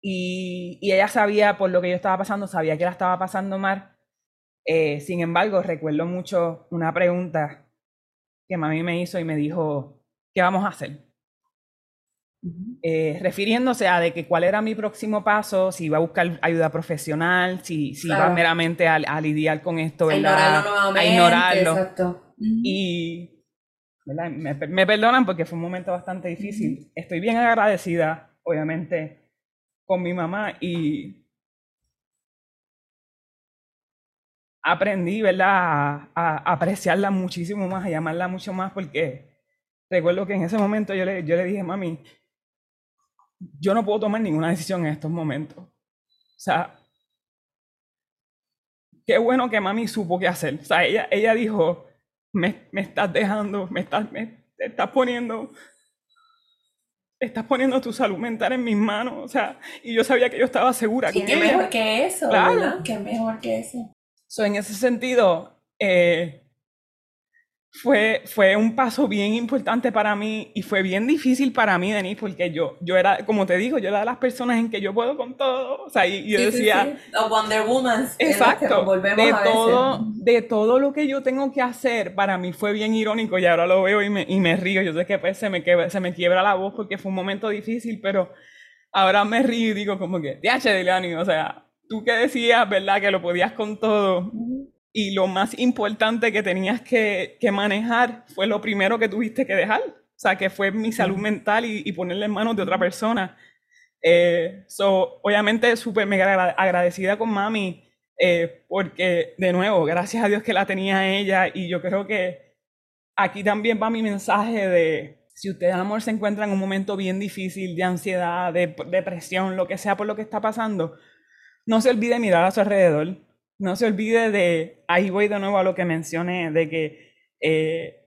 S1: Y, y, ella sabía por lo que yo estaba pasando, sabía que la estaba pasando mal, Eh, sin embargo, recuerdo mucho una pregunta que mami me hizo y me dijo, ¿qué vamos a hacer? Eh, refiriéndose a de que cuál era mi próximo paso, si iba a buscar ayuda profesional, si, si iba meramente a, lidiar con esto.
S2: A ignorarlo. Exacto.
S1: Y Me, me, perdonan porque fue un momento bastante difícil. Estoy bien agradecida, obviamente, con mi mamá y aprendí, ¿verdad?, a, apreciarla muchísimo más, a llamarla mucho más, porque recuerdo que en ese momento yo le, yo le dije, mami, yo no puedo tomar ninguna decisión en estos momentos. O sea, qué bueno que mami supo qué hacer. O sea, ella, ella dijo, me, me estás dejando, me estás, me, estás poniendo, estás poniendo tu salud mental en mis manos. O sea, y yo sabía que yo estaba segura.
S2: Sí, qué mejor que eso, claro. Qué mejor que eso.
S1: So, en ese sentido, eh, fue, fue un paso bien importante para mí y fue bien difícil para mí, Denise, porque yo, yo era, como te digo, yo era de las personas en que yo puedo con todo. O sea, y yo decía.
S2: Sí, Wonder Woman.
S1: Exacto. De todo, de todo lo que yo tengo que hacer, para mí fue bien irónico y ahora lo veo y me, y me río. Yo sé que pues, se, me quiebra, se me quiebra la voz porque fue un momento difícil, pero ahora me río y digo, como que, de Delani, o sea tú que decías, ¿verdad? Que lo podías con todo. Y lo más importante que tenías que, que, manejar fue lo primero que tuviste que dejar. O sea, que fue mi salud mental y, y ponerle en manos de otra persona. Eh, so, obviamente, súper mega agradecida con mami, eh, porque, de nuevo, gracias a Dios que la tenía ella. Y yo creo que aquí también va mi mensaje de, si usted, amor, se encuentra en un momento bien difícil de ansiedad, de depresión, lo que sea por lo que está pasando, no se olvide mirar a su alrededor, no se olvide de, ahí voy de nuevo a lo que mencioné, de que eh,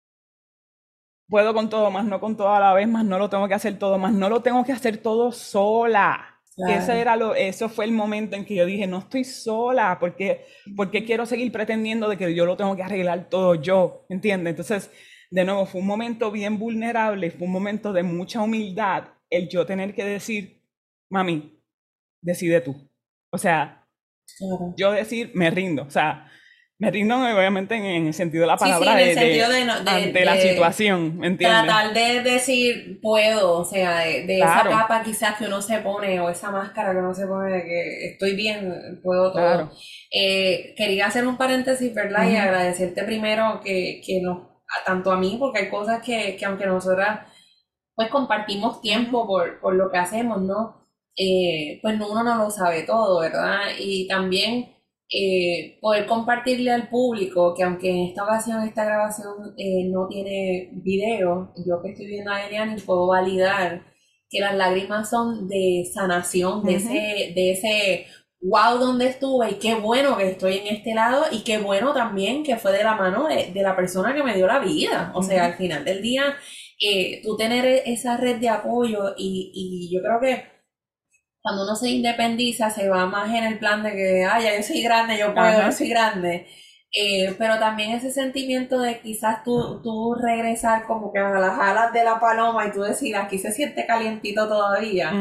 S1: puedo con todo, más no con todo a la vez, más no lo tengo que hacer todo, más no lo tengo que hacer todo sola. Ese era lo, eso fue el momento en que yo dije, no estoy sola, porque, porque quiero seguir pretendiendo de que yo lo tengo que arreglar todo yo, ¿entiendes? Entonces, de nuevo, fue un momento bien vulnerable, fue un momento de mucha humildad el yo tener que decir, mami, decide tú. O sea, yo decir, me rindo. O sea, me rindo obviamente en, el sentido de la palabra de, ante la situación, ¿me entiendes?
S2: Tratar de decir puedo, o sea, de, esa capa quizás que uno se pone o esa máscara que uno se pone de que estoy bien, puedo todo. Eh, quería hacer un paréntesis, ¿verdad? Y agradecerte primero que, que nos, tanto a mí, porque hay cosas que, que aunque nosotras pues compartimos tiempo por, por lo que hacemos, ¿no? Eh, pues uno no lo sabe todo, ¿verdad? Y también eh, poder compartirle al público que aunque en esta ocasión esta grabación eh, no tiene video, yo que estoy viendo a Eliane puedo validar que las lágrimas son de sanación, de, ese, de ese wow donde estuve y qué bueno que estoy en este lado y qué bueno también que fue de la mano de, la persona que me dio la vida. O sea, al final del día, tú tener esa red de apoyo y, y yo creo que cuando uno se independiza, se va más en el plan de que, ay, ya yo soy grande, yo puedo, yo soy grande. Eh, pero también ese sentimiento de quizás tú, tú regresar como que a las alas de la paloma y tú decir, aquí se siente calientito todavía,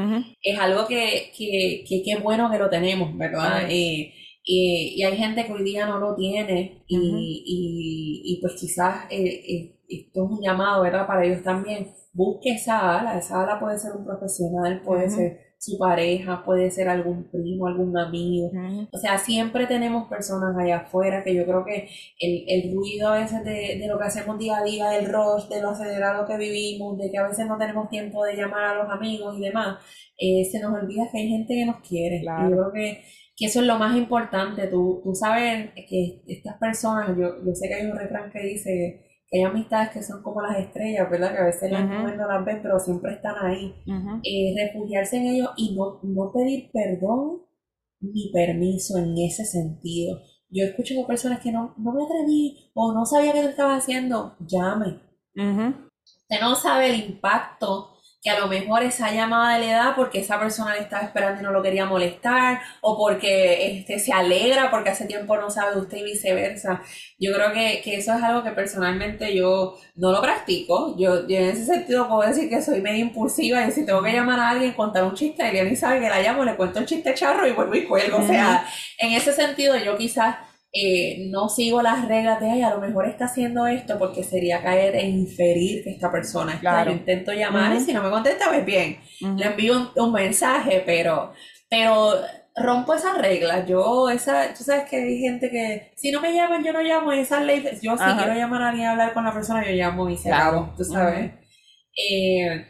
S2: es algo que, que, que, bueno que lo tenemos, ¿verdad? Eh, y hay gente que hoy día no lo tiene y, y, y pues quizás eh, esto es un llamado, ¿verdad? Para ellos también. Busque esa ala, esa ala puede ser un profesional, puede ser su pareja, puede ser algún primo, algún amigo. O sea, siempre tenemos personas allá afuera que yo creo que el, el ruido a veces de, de, lo que hacemos día a día, el rush, de lo acelerado que vivimos, de que a veces no tenemos tiempo de llamar a los amigos y demás, eh, se nos olvida que hay gente que nos quiere. Yo creo que, que, eso es lo más importante. Tú, tú sabes que estas personas, yo, yo sé que hay un refrán que dice hay amistades que son como las estrellas, ¿verdad? Que a veces las no las ven, pero siempre están ahí. Eh, refugiarse en ellos y no, no pedir perdón ni permiso en ese sentido. Yo escucho a personas que no, no me atreví o no sabía qué lo estaba haciendo. Llame. Usted no sabe el impacto que a lo mejor esa llamada le da porque esa persona le estaba esperando y no lo quería molestar, o porque este, se alegra porque hace tiempo no sabe de usted y viceversa. Yo creo que, que eso es algo que personalmente yo no lo practico. Yo, en ese sentido puedo decir que soy medio impulsiva y si tengo que llamar a alguien, contar un chiste, alguien sabe que la llamo, le cuento un chiste charro y vuelvo y cuelgo. O sea, en ese sentido yo quizás eh, no sigo las reglas de, ay, a lo mejor está haciendo esto porque sería caer en inferir que esta persona está.
S1: Claro.
S2: Yo intento llamar y si no me contesta, pues bien, le envío un, un mensaje, pero, pero rompo esas reglas. Yo, esa, tú sabes que hay gente que, si no me llaman, yo no llamo, y esa ley, yo si quiero llamar a alguien a hablar con la persona, yo llamo y se
S1: Claro.
S2: tú sabes. Eh,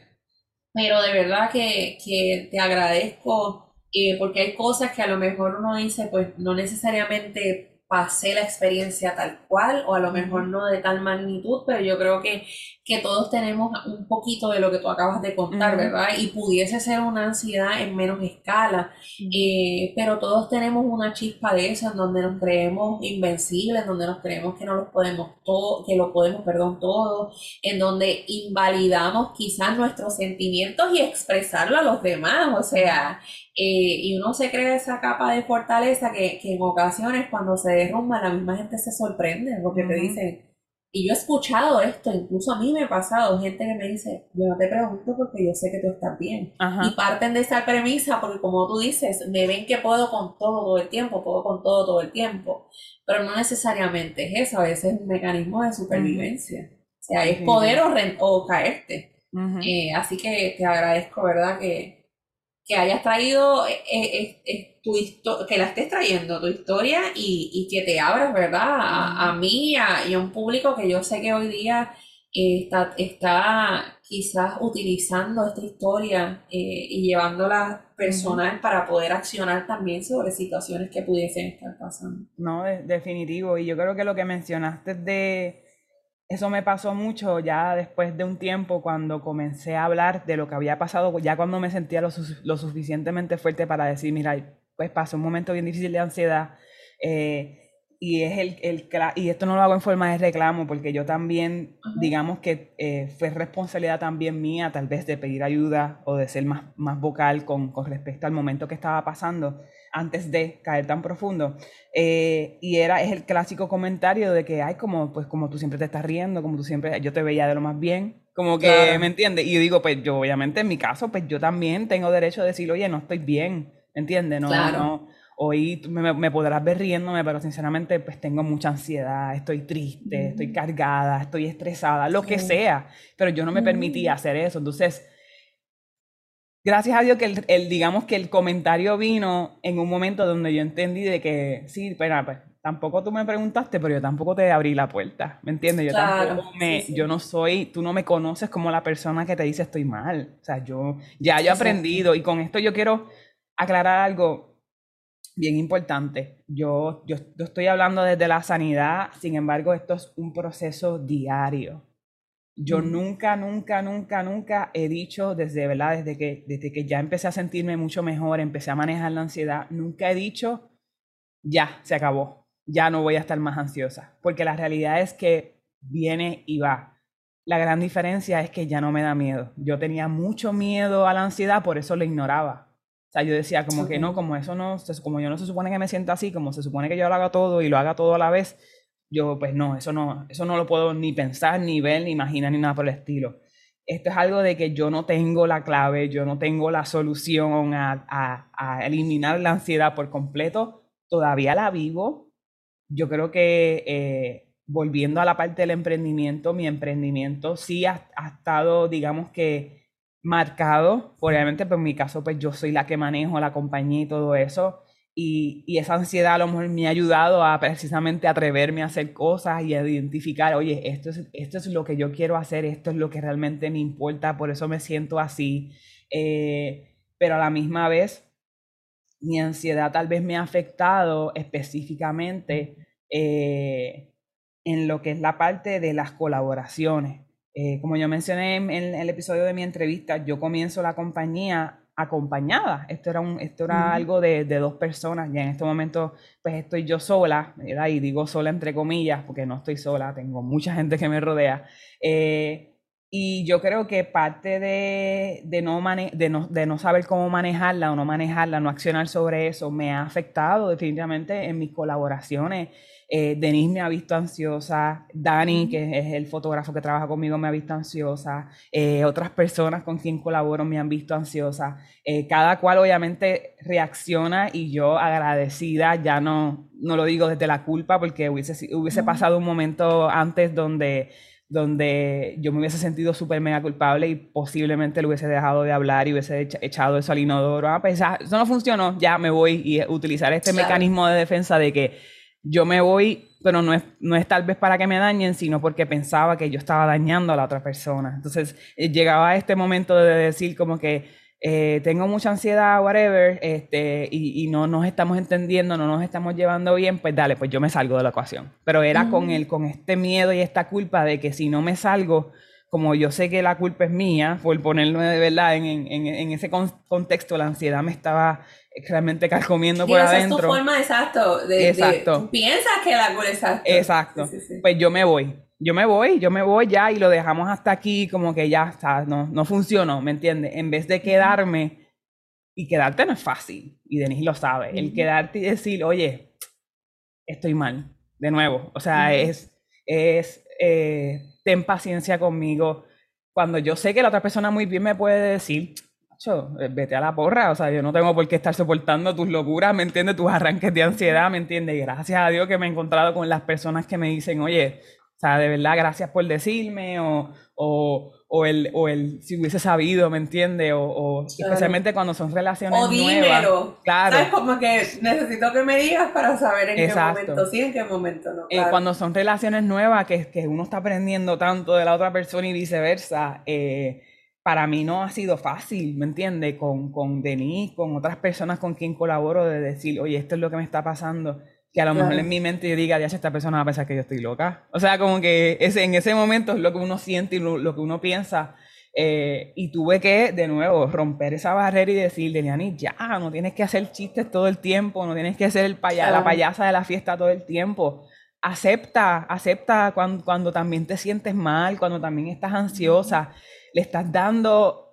S2: pero de verdad que, que te agradezco eh, porque hay cosas que a lo mejor uno dice, pues no necesariamente pasé la experiencia tal cual o a lo mejor no de tal magnitud, pero yo creo que, que todos tenemos un poquito de lo que tú acabas de contar,
S1: Ujú.
S2: ¿verdad? Y pudiese ser una ansiedad en menos escala, eh, pero todos tenemos una chispa de eso en donde nos creemos invencibles, en donde nos creemos que no lo podemos todo, que lo podemos, perdón, todo, en donde invalidamos quizás nuestros sentimientos y expresarlo a los demás, o sea, eh, y uno se crea esa capa de fortaleza que, que en ocasiones cuando se derrumba la misma gente se sorprende porque te
S1: Ujú.
S2: dicen, y yo he escuchado esto, incluso a mí me ha pasado, gente que me dice, yo no te pregunto porque yo sé que tú estás bien.
S1: Ajá.
S2: Y parten de esa premisa porque como tú dices, me ven que puedo con todo todo el tiempo, puedo con todo todo el tiempo, pero no necesariamente es eso, a veces es un mecanismo de supervivencia. O sea, es poder o, ren- o caerte.
S1: Ujú.
S2: Eh, así que te agradezco, ¿verdad? Que, que hayas traído, eh, eh, eh, tu histo- que la estés trayendo, tu historia, y, y que te abras, ¿verdad? A, a mí y a, y a un público que yo sé que hoy día eh, está, está quizás utilizando esta historia eh, y llevándola personal para poder accionar también sobre situaciones que pudiesen estar pasando.
S1: No, de- definitivo. Y yo creo que lo que mencionaste de eso me pasó mucho ya después de un tiempo cuando comencé a hablar de lo que había pasado, ya cuando me sentía lo, su- lo suficientemente fuerte para decir, mira, pues pasé un momento bien difícil de ansiedad. eh, y es el, el y esto no lo hago en forma de reclamo porque yo también
S2: Ajá.
S1: digamos que eh, fue responsabilidad también mía tal vez de pedir ayuda o de ser más, más vocal con, con respecto al momento que estaba pasando antes de caer tan profundo eh, y era es el clásico comentario de que ay como pues como tú siempre te estás riendo como tú siempre yo te veía de lo más bien como que
S2: Claro.
S1: me entiendes y yo digo pues yo obviamente en mi caso pues yo también tengo derecho a decir oye no estoy bien ¿me entiendes? no
S2: Claro.
S1: no Hoy me, me podrás ver riéndome, pero sinceramente pues tengo mucha ansiedad, estoy triste, estoy
S2: Ujú.
S1: cargada, estoy estresada, lo que sea, pero yo no me permitía hacer eso. Entonces, gracias a Dios que el, el- digamos que el comentario vino en un momento donde yo entendí de que, sí, pero pues, tampoco tú me preguntaste, pero yo tampoco te abrí la puerta, ¿me entiendes? Yo
S2: Claro,
S1: tampoco me,
S2: sí, sí.
S1: yo no soy, tú no me conoces como la persona que te dice estoy mal. O sea, yo ya yo he aprendido y con esto yo quiero aclarar algo bien importante. Yo, yo, yo estoy hablando desde la sanidad, sin embargo, esto es un proceso diario. Yo
S2: Ujú.
S1: nunca, nunca, nunca, nunca he dicho desde, ¿verdad? Desde que, desde que ya empecé a sentirme mucho mejor, empecé a manejar la ansiedad, nunca he dicho, ya, se acabó, ya no voy a estar más ansiosa, porque la realidad es que viene y va. La gran diferencia es que ya no me da miedo. Yo tenía mucho miedo a la ansiedad, por eso lo ignoraba. O sea, yo decía como que no, como eso no, como yo no se supone que me siento así, como se supone que yo lo haga todo y lo haga todo a la vez, yo pues no, eso no, eso no lo puedo ni pensar, ni ver, ni imaginar, ni nada por el estilo. Esto es algo de que yo no tengo la clave, yo no tengo la solución a, a- eliminar la ansiedad por completo. Todavía la vivo. Yo creo que eh, volviendo a la parte del emprendimiento, mi emprendimiento sí ha, ha estado, digamos que, marcado. Obviamente, pues en mi caso, pues yo soy la que manejo la compañía y todo eso. Y, y esa ansiedad a lo mejor me ha ayudado a precisamente atreverme a hacer cosas y a identificar, oye, esto es, esto es lo que yo quiero hacer, esto es lo que realmente me importa, por eso me siento así. Eh, pero a la misma vez, mi ansiedad tal vez me ha afectado específicamente eh, en lo que es la parte de las colaboraciones. Eh, como yo mencioné en, en el episodio de mi entrevista, yo comienzo la compañía acompañada. Esto era, un, esto era algo de, de dos personas. Ya en este momento, pues estoy yo sola, ¿verdad? y digo sola entre comillas, porque no estoy sola, tengo mucha gente que me rodea. Eh, Y yo creo que parte de, de, no de, no, de no saber cómo manejarla o no manejarla, no accionar sobre eso, me ha afectado definitivamente en mis colaboraciones. Eh, Denise me ha visto ansiosa, Dani, que es el fotógrafo que trabaja conmigo, me ha visto ansiosa, eh, otras personas con quien colaboro me han visto ansiosa. Eh, cada cual obviamente reacciona y yo agradecida, ya no, no lo digo desde la culpa porque hubiese, hubiese pasado un momento antes donde donde yo me hubiese sentido súper mega culpable y posiblemente le hubiese dejado de hablar y hubiese echado eso al inodoro. Ah, pues eso no funcionó, ya me voy y utilizar este mecanismo de defensa de que yo me voy, pero no es, no es tal vez para que me dañen, sino porque pensaba que yo estaba dañando a la otra persona. Entonces eh, llegaba a este momento de decir como que eh, tengo mucha ansiedad, whatever, este, y, no nos estamos entendiendo, no nos estamos llevando bien, pues dale, pues yo me salgo de la ecuación. Pero era con, el, con este miedo y esta culpa de que si no me salgo, como yo sé que la culpa es mía, por ponerme de verdad en, en, en ese contexto, la ansiedad me estaba realmente carcomiendo por adentro.
S2: Esa es tu forma exacto de, exacto. piensas que la culpa es exacto.
S1: Exacto. Pues yo me voy yo me voy, yo me voy ya y lo dejamos hasta aquí, como que ya está, no, no funcionó, ¿me entiendes? En vez de quedarme, y quedarte no es fácil, y Denise lo sabe, el quedarte y decir, oye, estoy mal, de nuevo, o sea, es, es, eh, ten paciencia conmigo. Cuando yo sé que la otra persona muy bien me puede decir, eh, vete a la porra, o sea, yo no tengo por qué estar soportando tus locuras, ¿me entiendes? Tus arranques de ansiedad, ¿me entiendes? gracias a Dios que me he encontrado con las personas que me dicen, oye, o sea, de verdad, gracias por decirme, o, o, o, el, o el, si hubiese sabido, ¿me entiende? O, o especialmente cuando son relaciones
S2: o
S1: nuevas.
S2: Claro. ¿Sabes? Como que necesito que me digas para saber en qué momento sí, en qué momento no.
S1: Eh, cuando son relaciones nuevas, que, que uno está aprendiendo tanto de la otra persona y viceversa, eh, para mí no ha sido fácil, ¿me entiende? Con, con Denise, con otras personas con quien colaboro, de decir, oye, esto es lo que me está pasando que a lo mejor en mi mente yo diga, ya esta persona va a pensar que yo estoy loca. O sea, como que ese, en ese momento es lo que uno siente y lo, que uno piensa. Eh, y tuve que, de nuevo, romper esa barrera y decirle, Liani, ya, no tienes que hacer chistes todo el tiempo, no tienes que ser el la payasa de la fiesta todo el tiempo. Acepta, acepta cuando, cuando también te sientes mal, cuando también estás ansiosa. Le estás dando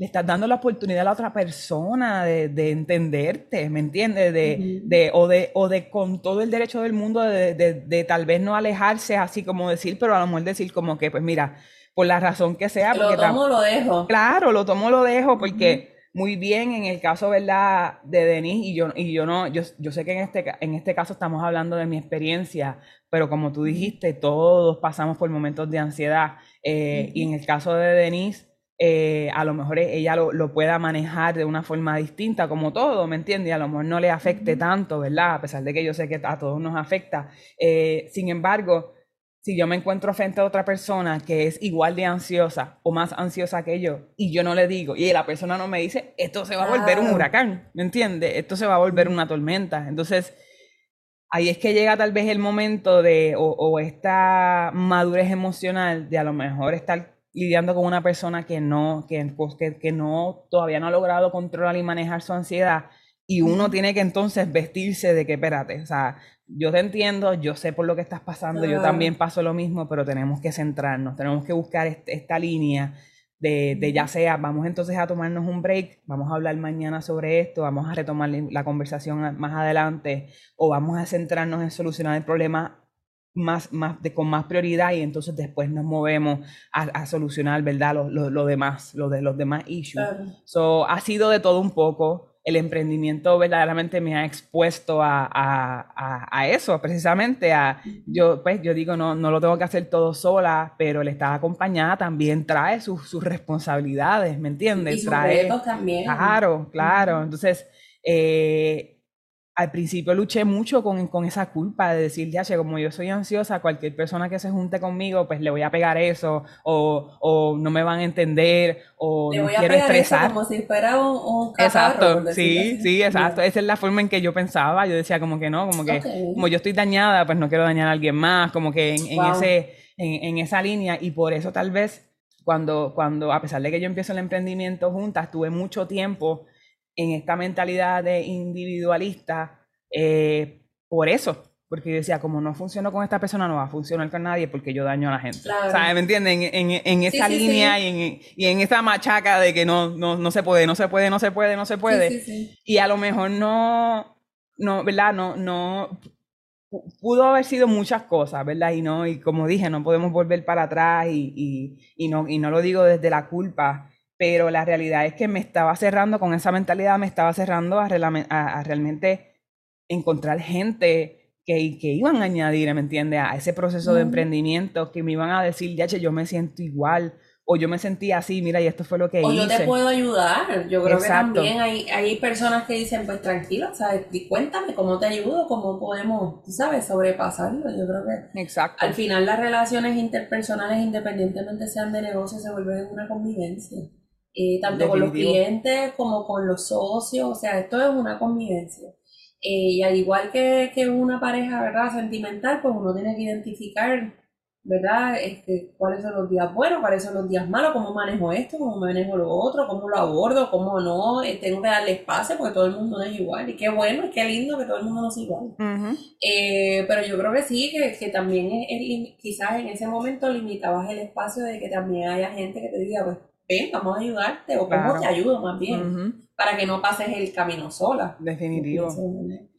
S1: le estás dando la oportunidad a la otra persona de, de entenderte, ¿me entiendes? De, de, o, de, o de con todo el derecho del mundo de, de, tal vez no alejarse así como decir, pero a lo mejor decir como que, pues mira, por la razón que sea.
S2: Lo tomo, lo dejo.
S1: Claro, lo tomo, lo dejo, porque muy bien en el caso, ¿verdad? De Denise, y yo, y yo no, yo, yo sé que en este, en este caso estamos hablando de mi experiencia, pero como tú dijiste, todos pasamos por momentos de ansiedad. Eh, y en el caso de Denise, eh, a lo mejor ella lo, pueda manejar de una forma distinta, como todo, ¿me entiendes? A lo mejor no le afecte tanto, ¿verdad? A pesar de que yo sé que a todos nos afecta. Eh, sin embargo, si yo me encuentro frente a otra persona que es igual de ansiosa o más ansiosa que yo y yo no le digo y la persona no me dice, esto se va a volver un huracán, ¿me entiendes? Esto se va a volver una tormenta. Entonces, ahí es que llega tal vez el momento de, o, o esta madurez emocional de a lo mejor estar lidiando con una persona que no, pues, que, que, no, todavía no ha logrado controlar y manejar su ansiedad, y uno tiene que entonces vestirse de que, espérate, o sea, yo te entiendo, yo sé por lo que estás pasando, yo también paso lo mismo, pero tenemos que centrarnos, tenemos que buscar esta línea de, de, ya sea, vamos entonces a tomarnos un break, vamos a hablar mañana sobre esto, vamos a retomar la conversación más adelante, o vamos a centrarnos en solucionar el problema más, más de, con más prioridad y entonces después nos movemos a, solucionar, ¿verdad? Lo, lo, demás, lo de los demás issues. So, ha sido de todo un poco. El emprendimiento verdaderamente me ha expuesto a, a, a, eso, precisamente a, yo pues yo digo, no, no lo tengo que hacer todo sola, pero el estar acompañada también trae sus, sus responsabilidades, ¿me entiendes?
S2: Y
S1: trae,
S2: también.
S1: Claro, claro. Entonces, eh, al principio luché mucho con, con, esa culpa de decir, ya, como yo soy ansiosa, cualquier persona que se junte conmigo, pues le voy a pegar eso, o, o no me van a entender, o
S2: le
S1: no
S2: voy
S1: quiero
S2: pegar
S1: estresar.
S2: Eso como si fuera un, un
S1: Exacto, sí, sí, exacto. Esa es la forma en que yo pensaba. Yo decía, como que no, como que como yo estoy dañada, pues no quiero dañar a alguien más, como que en, en ese, en, en, esa línea, y por eso tal vez cuando, cuando, a pesar de que yo empiezo el emprendimiento juntas, tuve mucho tiempo en esta mentalidad de individualista, eh, por eso, porque yo decía, como no funcionó con esta persona, no va a funcionar con nadie porque yo daño a la gente. ¿Sabes? ¿Me entienden? En, en, esa línea Y, en, y en esa machaca de que no, no, no se puede, no se puede, no se puede, no se puede. Y a lo mejor no, no, ¿verdad? No, no, pudo haber sido muchas cosas, ¿verdad? Y no, y como dije, no podemos volver para atrás y, y, y, no, y no lo digo desde la culpa, pero la realidad es que me estaba cerrando con esa mentalidad, me estaba cerrando a, a realmente encontrar gente que, que, iban a añadir, ¿me entiendes? A ese proceso de emprendimiento, que me iban a decir, ya, yo me siento igual, o yo me sentía así, mira, y esto fue lo que hice. O
S2: yo te puedo ayudar. Yo creo que también hay, hay personas que dicen, pues tranquila, ¿sabes? Cuéntame cómo te ayudo, cómo podemos, ¿sabes? Sobrepasarlo. Yo creo que
S1: Exacto.
S2: al final las relaciones interpersonales, independientemente sean de negocio, se vuelven una convivencia. Eh, tanto con los clientes como con los socios, o sea, esto es una convivencia. Eh, y al igual que, que, una pareja, ¿verdad? Sentimental, pues uno tiene que identificar, ¿verdad? Este, cuáles son los días buenos, cuáles son los días malos, cómo manejo esto, cómo manejo lo otro, cómo lo abordo, cómo no. Eh, tengo que darle espacio porque todo el mundo no es igual. Y qué bueno, y qué lindo que todo el mundo no es igual. eh, pero yo creo que sí, que, que también es, quizás en ese momento limitabas el espacio de que también haya gente que te diga, pues ven, vamos a ayudarte, o cómo te ayudo más bien para que no pases el camino sola.
S1: Definitivo.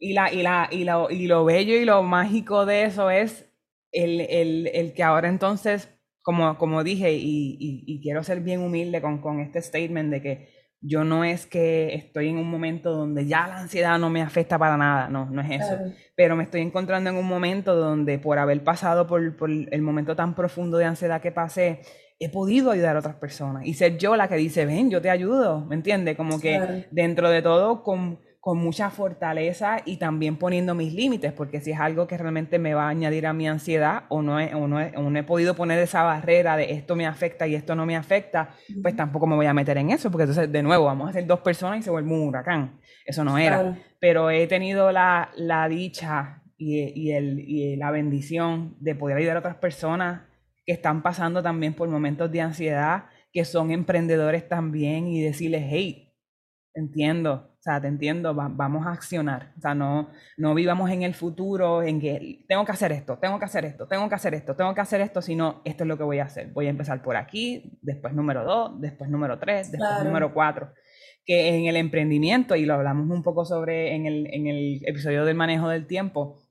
S1: Y, la, y, la, y, la, y lo bello y lo mágico de eso es el, el, el que ahora entonces, como, como dije, y, y, quiero ser bien humilde con, con este statement de que yo no es que estoy en un momento donde ya la ansiedad no me afecta para nada, no, no es eso. Pero me estoy encontrando en un momento donde por haber pasado por, por el momento tan profundo de ansiedad que pasé, he podido ayudar a otras personas y ser yo la que dice, ven, yo te ayudo, ¿me entiendes? Como que dentro de todo con, con, mucha fortaleza y también poniendo mis límites, porque si es algo que realmente me va a añadir a mi ansiedad o no he, o no he, no he podido poner esa barrera de esto me afecta y esto no me afecta, pues tampoco me voy a meter en eso, porque entonces de nuevo vamos a ser dos personas y se vuelve un huracán. Eso no era. Pero he tenido la, la dicha y, y, el, y la bendición de poder ayudar a otras personas que están pasando también por momentos de ansiedad, que son emprendedores también y decirles, hey, entiendo, o sea, te entiendo, vamos a accionar. O sea, no, no vivamos en el futuro en que tengo que hacer esto, tengo que hacer esto, tengo que hacer esto, tengo que hacer esto, sino esto es lo que voy a hacer. Voy a empezar por aquí, después número dos, después número tres, después número cuatro. Que en el emprendimiento, y lo hablamos un poco sobre en el, en el episodio del manejo del tiempo,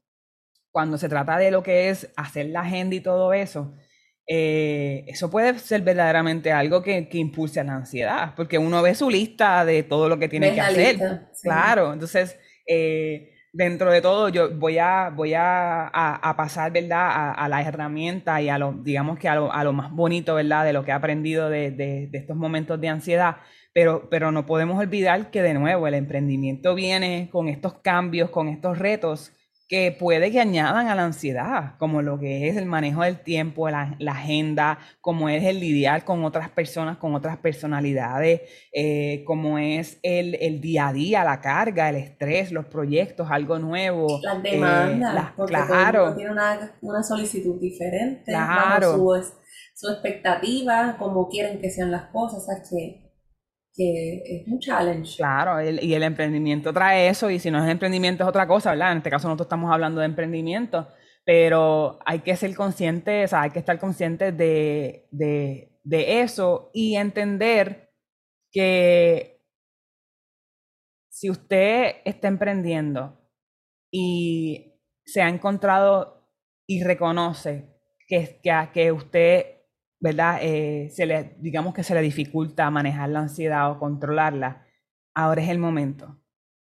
S1: cuando se trata de lo que es hacer la agenda y todo eso, eh, eso puede ser verdaderamente algo que, que, impulse a la ansiedad, porque uno ve su lista de todo lo que tiene que hacer. Claro, entonces, eh, dentro de todo, yo voy a, voy a, a, pasar, ¿verdad?, a, a, la herramienta y a lo, digamos que a lo, a lo, más bonito, ¿verdad?, de lo que he aprendido de, de, de estos momentos de ansiedad. Pero, pero no podemos olvidar que, de nuevo, el emprendimiento viene con estos cambios, con estos retos que puede que añadan a la ansiedad, como lo que es el manejo del tiempo, la, agenda, como es el lidiar con otras personas, con otras personalidades, eh, como es el, el, día a día, la carga, el estrés, los proyectos, algo nuevo.
S2: Las eh, demandas, porque claro. tiene una, una, solicitud diferente, claro. su, su expectativa, como quieren que sean las cosas, o que que es un challenge.
S1: Claro, y el emprendimiento trae eso, y si no es emprendimiento es otra cosa, ¿verdad? En este caso nosotros estamos hablando de emprendimiento, pero hay que ser conscientes, o sea, hay que estar conscientes de, de, de eso y entender que si usted está emprendiendo y se ha encontrado y reconoce que, que, que usted ¿verdad? Eh, se le, digamos que se le dificulta manejar la ansiedad o controlarla, ahora es el momento.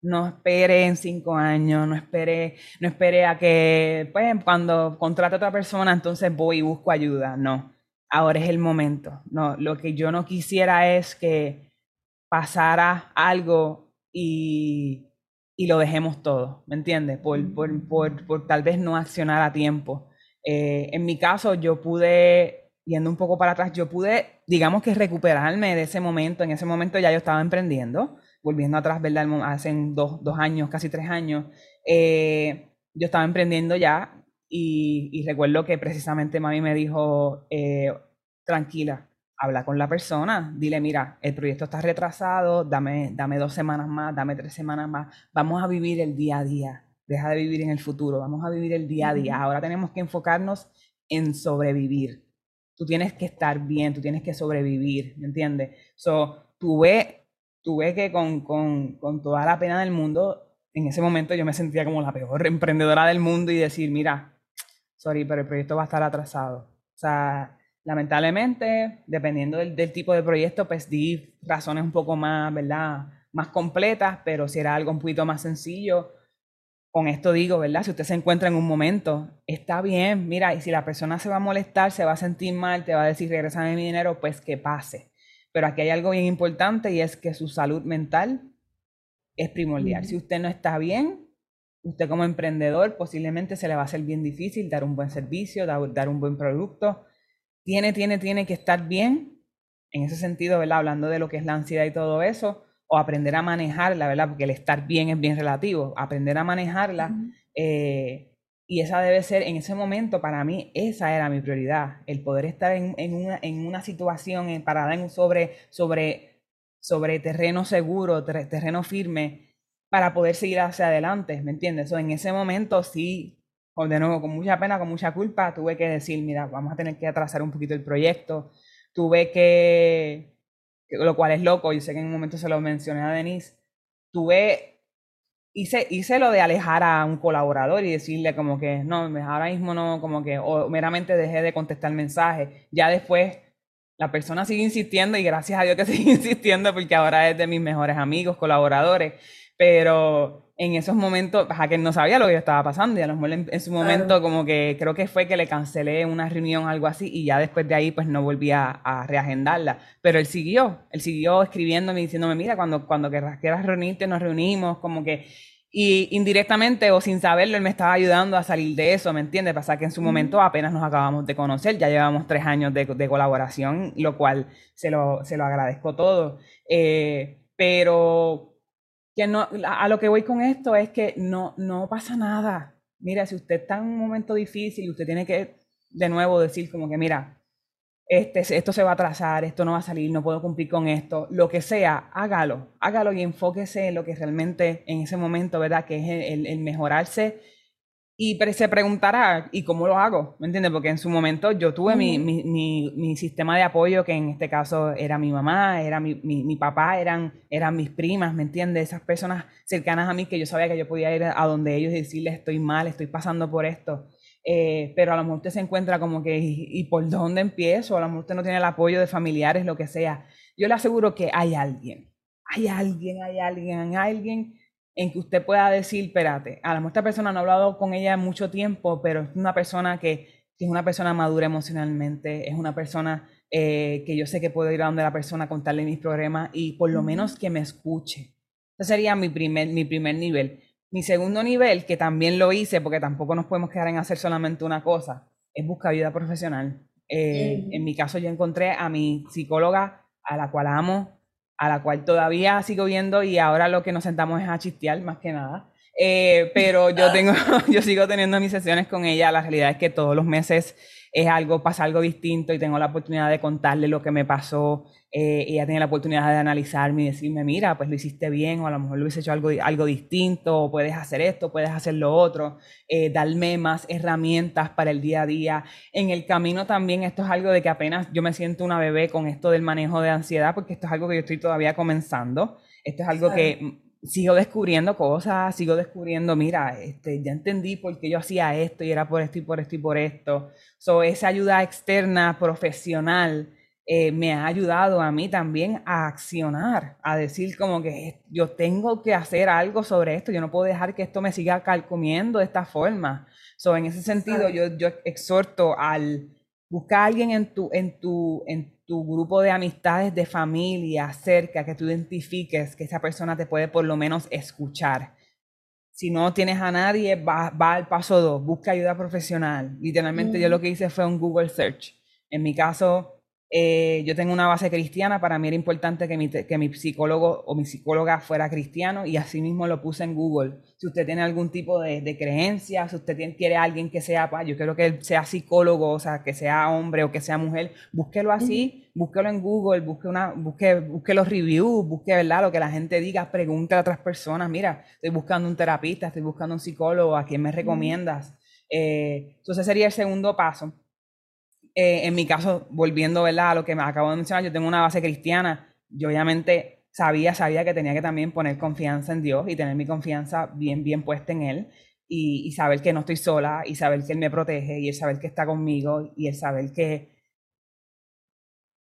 S1: No espere en cinco años, no espere, no espere a que, pues, cuando contrate a otra persona, entonces voy y busco ayuda. No, ahora es el momento. No, lo que yo no quisiera es que pasara algo y, y lo dejemos todo, ¿me entiendes? Por, por, por, por, tal vez no accionar a tiempo. Eh, en mi caso, yo pude yendo un poco para atrás, yo pude, digamos que recuperarme de ese momento. En ese momento ya yo estaba emprendiendo, volviendo atrás, ¿verdad? Hace dos, dos años, casi tres años, eh, yo estaba emprendiendo ya y, recuerdo que precisamente mami me dijo, eh, tranquila, habla con la persona, dile, mira, el proyecto está retrasado, dame, dame dos semanas más, dame tres semanas más, vamos a vivir el día a día deja de vivir en el futuro, vamos a vivir el día a día. Ahora tenemos que enfocarnos en sobrevivir. Tú tienes que estar bien, tú tienes que sobrevivir, ¿me entiendes? So, tuve, tuve que con, con, con toda la pena del mundo, en ese momento yo me sentía como la peor [laughs] emprendedora del mundo y decir, mira, sorry, pero el proyecto va a estar atrasado. O sea, lamentablemente, dependiendo del, del, tipo de proyecto, pues di razones un poco más, ¿verdad? Más completas, pero si era algo un poquito más sencillo, con esto digo, ¿verdad? Si usted se encuentra en un momento, está bien, mira, y si la persona se va a molestar, se va a sentir mal, te va a decir, regresame mi dinero, pues que pase. Pero aquí hay algo bien importante y es que su salud mental es primordial. Si usted no está bien, usted como emprendedor posiblemente se le va a hacer bien difícil dar un buen servicio, dar, dar un buen producto. Tiene, tiene, tiene que estar bien en ese sentido, ¿verdad? Hablando de lo que es la ansiedad y todo eso o aprender a manejarla, ¿verdad? Porque el estar bien es bien relativo, aprender a manejarla. Eh, y esa debe ser, en ese momento, para mí, esa era mi prioridad, el poder estar en, en, una, en una, situación en, parada en, sobre, sobre, sobre terreno seguro, terreno firme, para poder seguir hacia adelante, ¿me entiendes? O en ese momento sí, de nuevo, con mucha pena, con mucha culpa, tuve que decir, mira, vamos a tener que atrasar un poquito el proyecto, tuve que lo cual es loco, yo sé que en un momento se lo mencioné a Denise, tuve, hice, hice lo de alejar a un colaborador y decirle como que, no, ahora mismo no, como que, o meramente dejé de contestar mensajes, ya después la persona sigue insistiendo y gracias a Dios que [laughs] sigue insistiendo porque ahora es de mis mejores amigos, colaboradores, pero en esos momentos, que no sabía lo que estaba pasando y a lo mejor en, su momento como que creo que fue que le cancelé una reunión, algo así, y ya después de ahí pues no volví a, reagendarla. Pero él siguió, él siguió escribiéndome, diciéndome, mira, cuando, cuando quieras, quieras reunirte, nos reunimos, como que... Y indirectamente o sin saberlo, él me estaba ayudando a salir de eso, ¿me entiendes? Pasa que en su momento apenas nos acabamos de conocer, ya llevamos tres años de, de colaboración, lo cual se lo, se lo agradezco todo. Eh, pero que no, a lo que voy con esto es que no, no pasa nada. Mira, si usted está en un momento difícil, usted tiene que de nuevo decir como que, mira, este, esto se va a atrasar, esto no va a salir, no puedo cumplir con esto, lo que sea, hágalo, hágalo y enfóquese en lo que realmente en ese momento, ¿verdad? Que es el, el mejorarse y se preguntará, ¿y cómo lo hago? ¿Me entiendes? Porque en su momento yo tuve mi, mi, mi, sistema de apoyo, que en este caso era mi mamá, era mi, mi, papá, eran, eran mis primas, ¿me entiendes? Esas personas cercanas a mí que yo sabía que yo podía ir a donde ellos y decirles, estoy mal, estoy pasando por esto. Eh, pero a lo mejor usted se encuentra como que, ¿y, por dónde empiezo? A lo mejor usted no tiene el apoyo de familiares, lo que sea. Yo le aseguro que hay alguien, hay alguien, hay alguien, hay alguien en que usted pueda decir, espérate, a lo mejor esta persona no ha hablado con ella mucho tiempo, pero es una persona que, es una persona madura emocionalmente, es una persona eh, que yo sé que puedo ir a donde la persona contarle mis problemas y por lo menos que me escuche. Ese sería mi primer, mi primer nivel. Mi segundo nivel, que también lo hice, porque tampoco nos podemos quedar en hacer solamente una cosa, es buscar ayuda profesional. Eh, en mi caso yo encontré a mi psicóloga, a la cual amo, a la cual todavía sigo viendo y ahora lo que nos sentamos es a chistear más que nada. Eh, pero yo [laughs] tengo, [laughs] yo sigo teniendo mis sesiones con ella. La realidad es que todos los meses es algo, pasa algo distinto y tengo la oportunidad de contarle lo que me pasó. Eh, ella tiene la oportunidad de analizarme y decirme, mira, pues lo hiciste bien o a lo mejor lo hubiese hecho algo, algo distinto o puedes hacer esto, puedes hacer lo otro, eh, darme más herramientas para el día a día. En el camino también esto es algo de que apenas yo me siento una bebé con esto del manejo de ansiedad porque esto es algo que yo estoy todavía comenzando. Esto es algo que sigo descubriendo cosas, sigo descubriendo, mira, este, ya entendí por qué yo hacía esto y era por esto y por esto y por esto. So, esa ayuda externa, profesional, eh, me ha ayudado a mí también a accionar, a decir como que yo tengo que hacer algo sobre esto, yo no puedo dejar que esto me siga calcomiendo de esta forma. So, en ese sentido, yo, yo exhorto al buscar a alguien en tu, en, tu, en tu grupo de amistades, de familia, cerca, que tú identifiques que esa persona te puede por lo menos escuchar. Si no tienes a nadie, va, va al paso dos, busca ayuda profesional. Literalmente yo lo que hice fue un Google Search. En mi caso, Eh, yo tengo una base cristiana, para mí era importante que mi, que mi psicólogo o mi psicóloga fuera cristiano y así mismo lo puse en Google. Si usted tiene algún tipo de, de creencia, si usted tiene, quiere alguien que sea, yo quiero que él sea psicólogo, o sea, que sea hombre o que sea mujer, búsquelo así, búsquelo en Google, busque, una, busque, busque los reviews, busque ¿verdad? lo que la gente diga, pregunte a otras personas, mira, estoy buscando un terapista, estoy buscando un psicólogo, ¿a quién me recomiendas? Eh, entonces sería el segundo paso. Eh, en mi caso, volviendo ¿verdad? a lo que me acabo de mencionar, yo tengo una base cristiana. Yo obviamente sabía, sabía que tenía que también poner confianza en Dios y tener mi confianza bien, bien puesta en Él. Y, saber que no estoy sola y saber que Él me protege y el saber que está conmigo y el saber que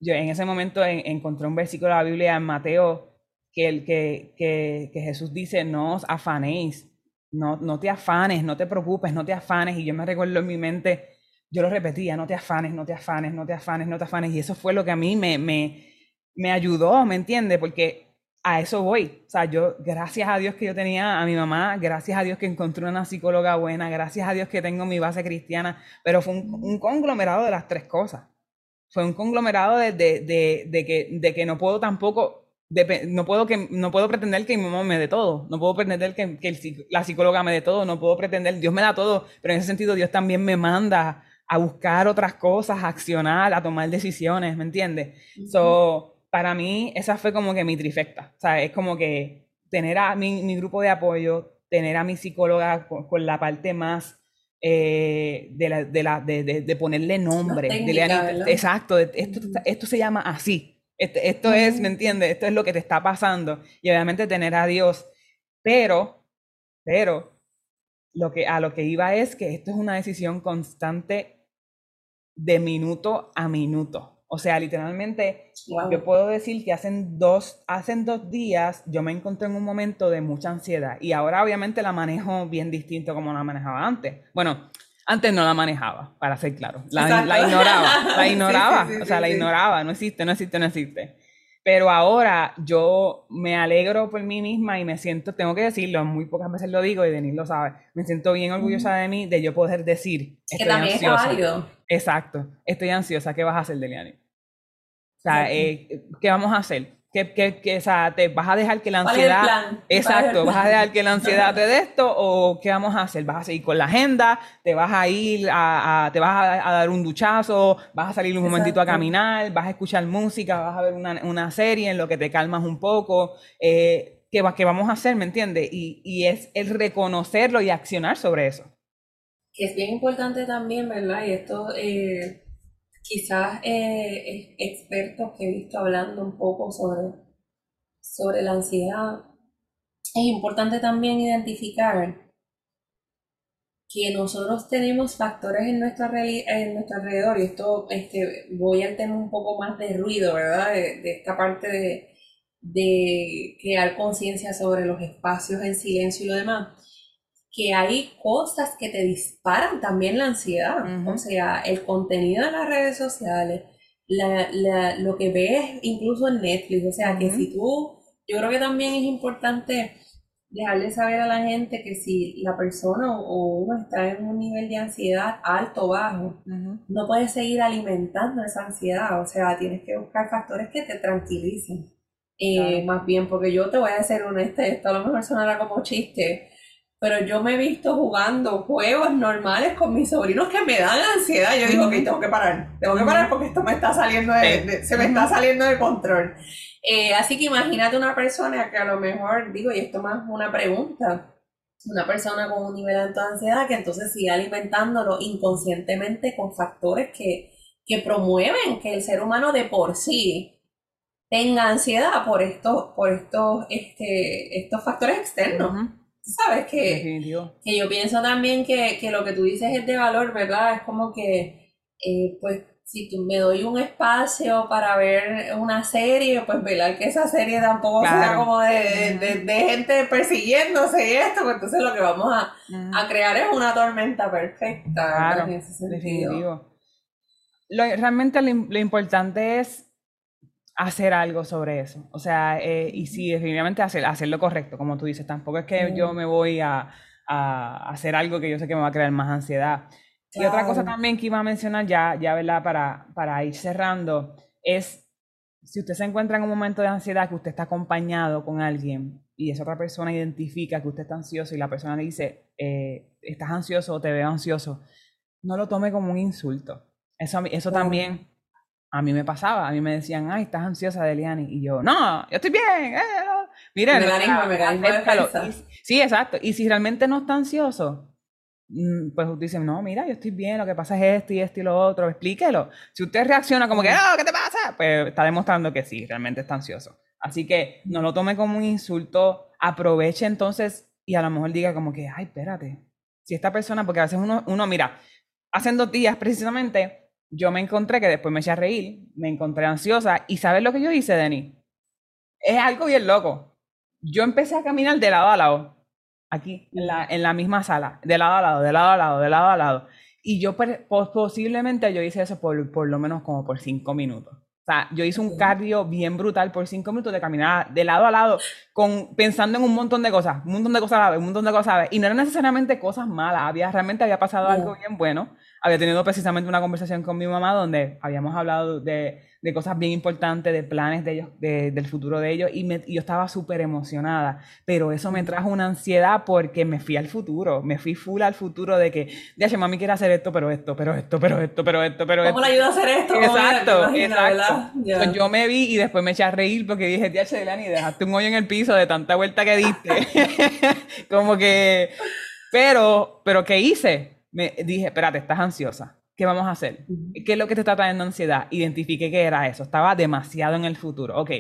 S1: yo en ese momento encontré un versículo de la Biblia en Mateo que, el, que, que, que Jesús dice, no os afanéis, no, no te afanes, no te preocupes, no te afanes. Y yo me recuerdo en mi mente, yo lo repetía, no te afanes, no te afanes, no te afanes, no te afanes. Y eso fue lo que a mí me, me, me ayudó, ¿me entiendes? Porque a eso voy. O sea, yo, gracias a Dios que yo tenía a mi mamá, gracias a Dios que encontré una psicóloga buena, gracias a Dios que tengo mi base cristiana, pero fue un, conglomerado de las tres cosas. Fue un conglomerado de, de, de, de, que, que no puedo tampoco, no, puedo que, no puedo pretender que mi mamá me dé todo, no puedo pretender que, que la psicóloga me dé todo, no puedo pretender, Dios me da todo, pero en ese sentido Dios también me manda a buscar otras cosas, a accionar, a tomar decisiones, ¿me entiendes? So, para mí, esa fue como que mi trifecta. O sea, es como que tener a mi, mi grupo de apoyo, tener a mi psicóloga con, la parte más eh, de, la, de, la, de, de, ponerle nombre. exacto, esto, esto se llama así. Esto es, ¿me entiendes? Esto es lo que te está pasando. Y obviamente tener a Dios. Pero, pero, lo que, a lo que iba es que esto es una decisión constante de minuto a minuto. O sea, literalmente, yo puedo decir que hacen dos, hacen dos días yo me encontré en un momento de mucha ansiedad y ahora obviamente la manejo bien distinto como la manejaba antes. Bueno, antes no la manejaba, para ser claro. La, ignoraba, la [laughs] ignoraba, o sea, la ignoraba, no existe, no existe, no existe. Pero ahora yo me alegro por mí misma y me siento, tengo que decirlo, muy pocas veces lo digo y Denis lo sabe, me siento bien orgullosa de mí de yo poder decir.
S2: Que también ansiosa. es
S1: Exacto, estoy ansiosa, ¿qué vas a hacer, Deliani? O sea, eh, ¿qué vamos a hacer? ¿Qué, qué, qué, o sea, ¿te vas a dejar que la ansiedad... Exacto, ¿vas a dejar que la ansiedad te dé esto o qué vamos a hacer? ¿Vas a seguir con la agenda? ¿Te vas a ir a, te vas a, dar un duchazo? ¿Vas a salir un momentito a caminar? ¿Vas a escuchar música? ¿Vas a ver una, una serie en lo que te calmas un poco? Eh, ¿qué, ¿Qué vamos a hacer? ¿Me entiendes? Y, y es el reconocerlo y accionar sobre eso.
S2: Que es bien importante también, ¿verdad? Y esto... Eh quizás eh, expertos que he visto hablando un poco sobre, sobre la ansiedad, es importante también identificar que nosotros tenemos factores en, nuestra, en nuestro alrededor, y esto este, voy al tema un poco más de ruido, ¿verdad? De, de esta parte de, de crear conciencia sobre los espacios en silencio y lo demás que hay cosas que te disparan también la ansiedad. O sea, el contenido de las redes sociales, lo que ves incluso en Netflix. O sea, que si tú, yo creo que también es importante dejarle saber a la gente que si la persona o uno está en un nivel de ansiedad alto o bajo, no puedes seguir alimentando esa ansiedad. O sea, tienes que buscar factores que te tranquilicen. Eh, más bien, porque yo te voy a ser honesta, esto a lo mejor sonará como chiste, pero yo me he visto jugando juegos normales con mis sobrinos que me dan ansiedad. Yo digo, que tengo que parar, tengo que parar porque esto me está saliendo de, se me está saliendo de control. Eh, así que imagínate una persona que a lo mejor, digo, y esto más una pregunta, una persona con un nivel alto de ansiedad que entonces sigue alimentándolo inconscientemente con factores que, que promueven que el ser humano de por sí tenga ansiedad por estos, por estos, este, estos factores externos. ¿Sabes? Que, que yo pienso también que, lo que tú dices es de valor, ¿verdad? Es como que, eh, pues, si tú me doy un espacio para ver una serie, pues velar que esa serie tampoco sea como de, gente persiguiéndose y esto, pues entonces lo que vamos a, crear es una tormenta perfecta. Claro, en ese sentido.
S1: realmente lo importante es hacer algo sobre eso. O sea, eh, y sí, definitivamente hacer, hacer lo correcto, como tú dices. Tampoco es que yo me voy a, a, hacer algo que yo sé que me va a crear más ansiedad. Y otra cosa también que iba a mencionar ya, ya ¿verdad? Para, para ir cerrando, es si usted se encuentra en un momento de ansiedad que usted está acompañado con alguien y esa otra persona identifica que usted está ansioso y la persona le dice, eh, estás ansioso o te veo ansioso, no lo tome como un insulto. Eso, eso también a mí me pasaba. A mí me decían, ay, estás ansiosa, Deliani. Y yo, no, yo estoy bien. Eh, Miren, sí, exacto. Y si realmente no está ansioso, mm, pues dicen, no, mira, yo estoy bien, lo que pasa es esto y esto y lo otro, explíquelo. Si usted reacciona como que, no, ¿qué te pasa? Pues está demostrando que sí, realmente está ansioso. Así que no lo tome como un insulto, aproveche entonces y a lo mejor diga como que, ay, espérate, si esta persona, porque a veces uno, uno mira, hace dos días precisamente, yo me encontré que después me eché a reír, me encontré ansiosa y ¿sabes lo que yo hice, Denis? Es algo bien loco. Yo empecé a caminar de lado a lado, aquí, en la, en la misma sala, de lado a lado, de lado a lado, de lado a lado. Y yo posiblemente yo hice eso por, por lo menos como por cinco minutos. O sea, yo hice un cardio bien brutal por cinco minutos de caminar de lado a lado, con, pensando en un montón de cosas, un montón de cosas a la vez, un montón de cosas a la vez. Y no eran necesariamente cosas malas, había, realmente había pasado algo bien bueno había tenido precisamente una conversación con mi mamá donde habíamos hablado de, de cosas bien importantes, de planes de ellos, de, del futuro de ellos, y, me, yo estaba súper emocionada, pero eso me trajo una ansiedad porque me fui al futuro, me fui full al futuro de que, ya, mami quiere hacer esto, pero esto, pero esto, pero esto, pero esto, pero
S2: esto. ¿Cómo le ayuda a hacer esto?
S1: Exacto, exacto. yo me vi y después me eché a reír porque dije, tía Delani, dejaste un hoyo en el piso de tanta vuelta que diste. [laughs] Como que, pero, pero ¿qué hice? Me dije, espérate, estás ansiosa. ¿Qué vamos a hacer? ¿Qué es lo que te está trayendo ansiedad? Identifique qué era eso. Estaba demasiado en el futuro. Ok,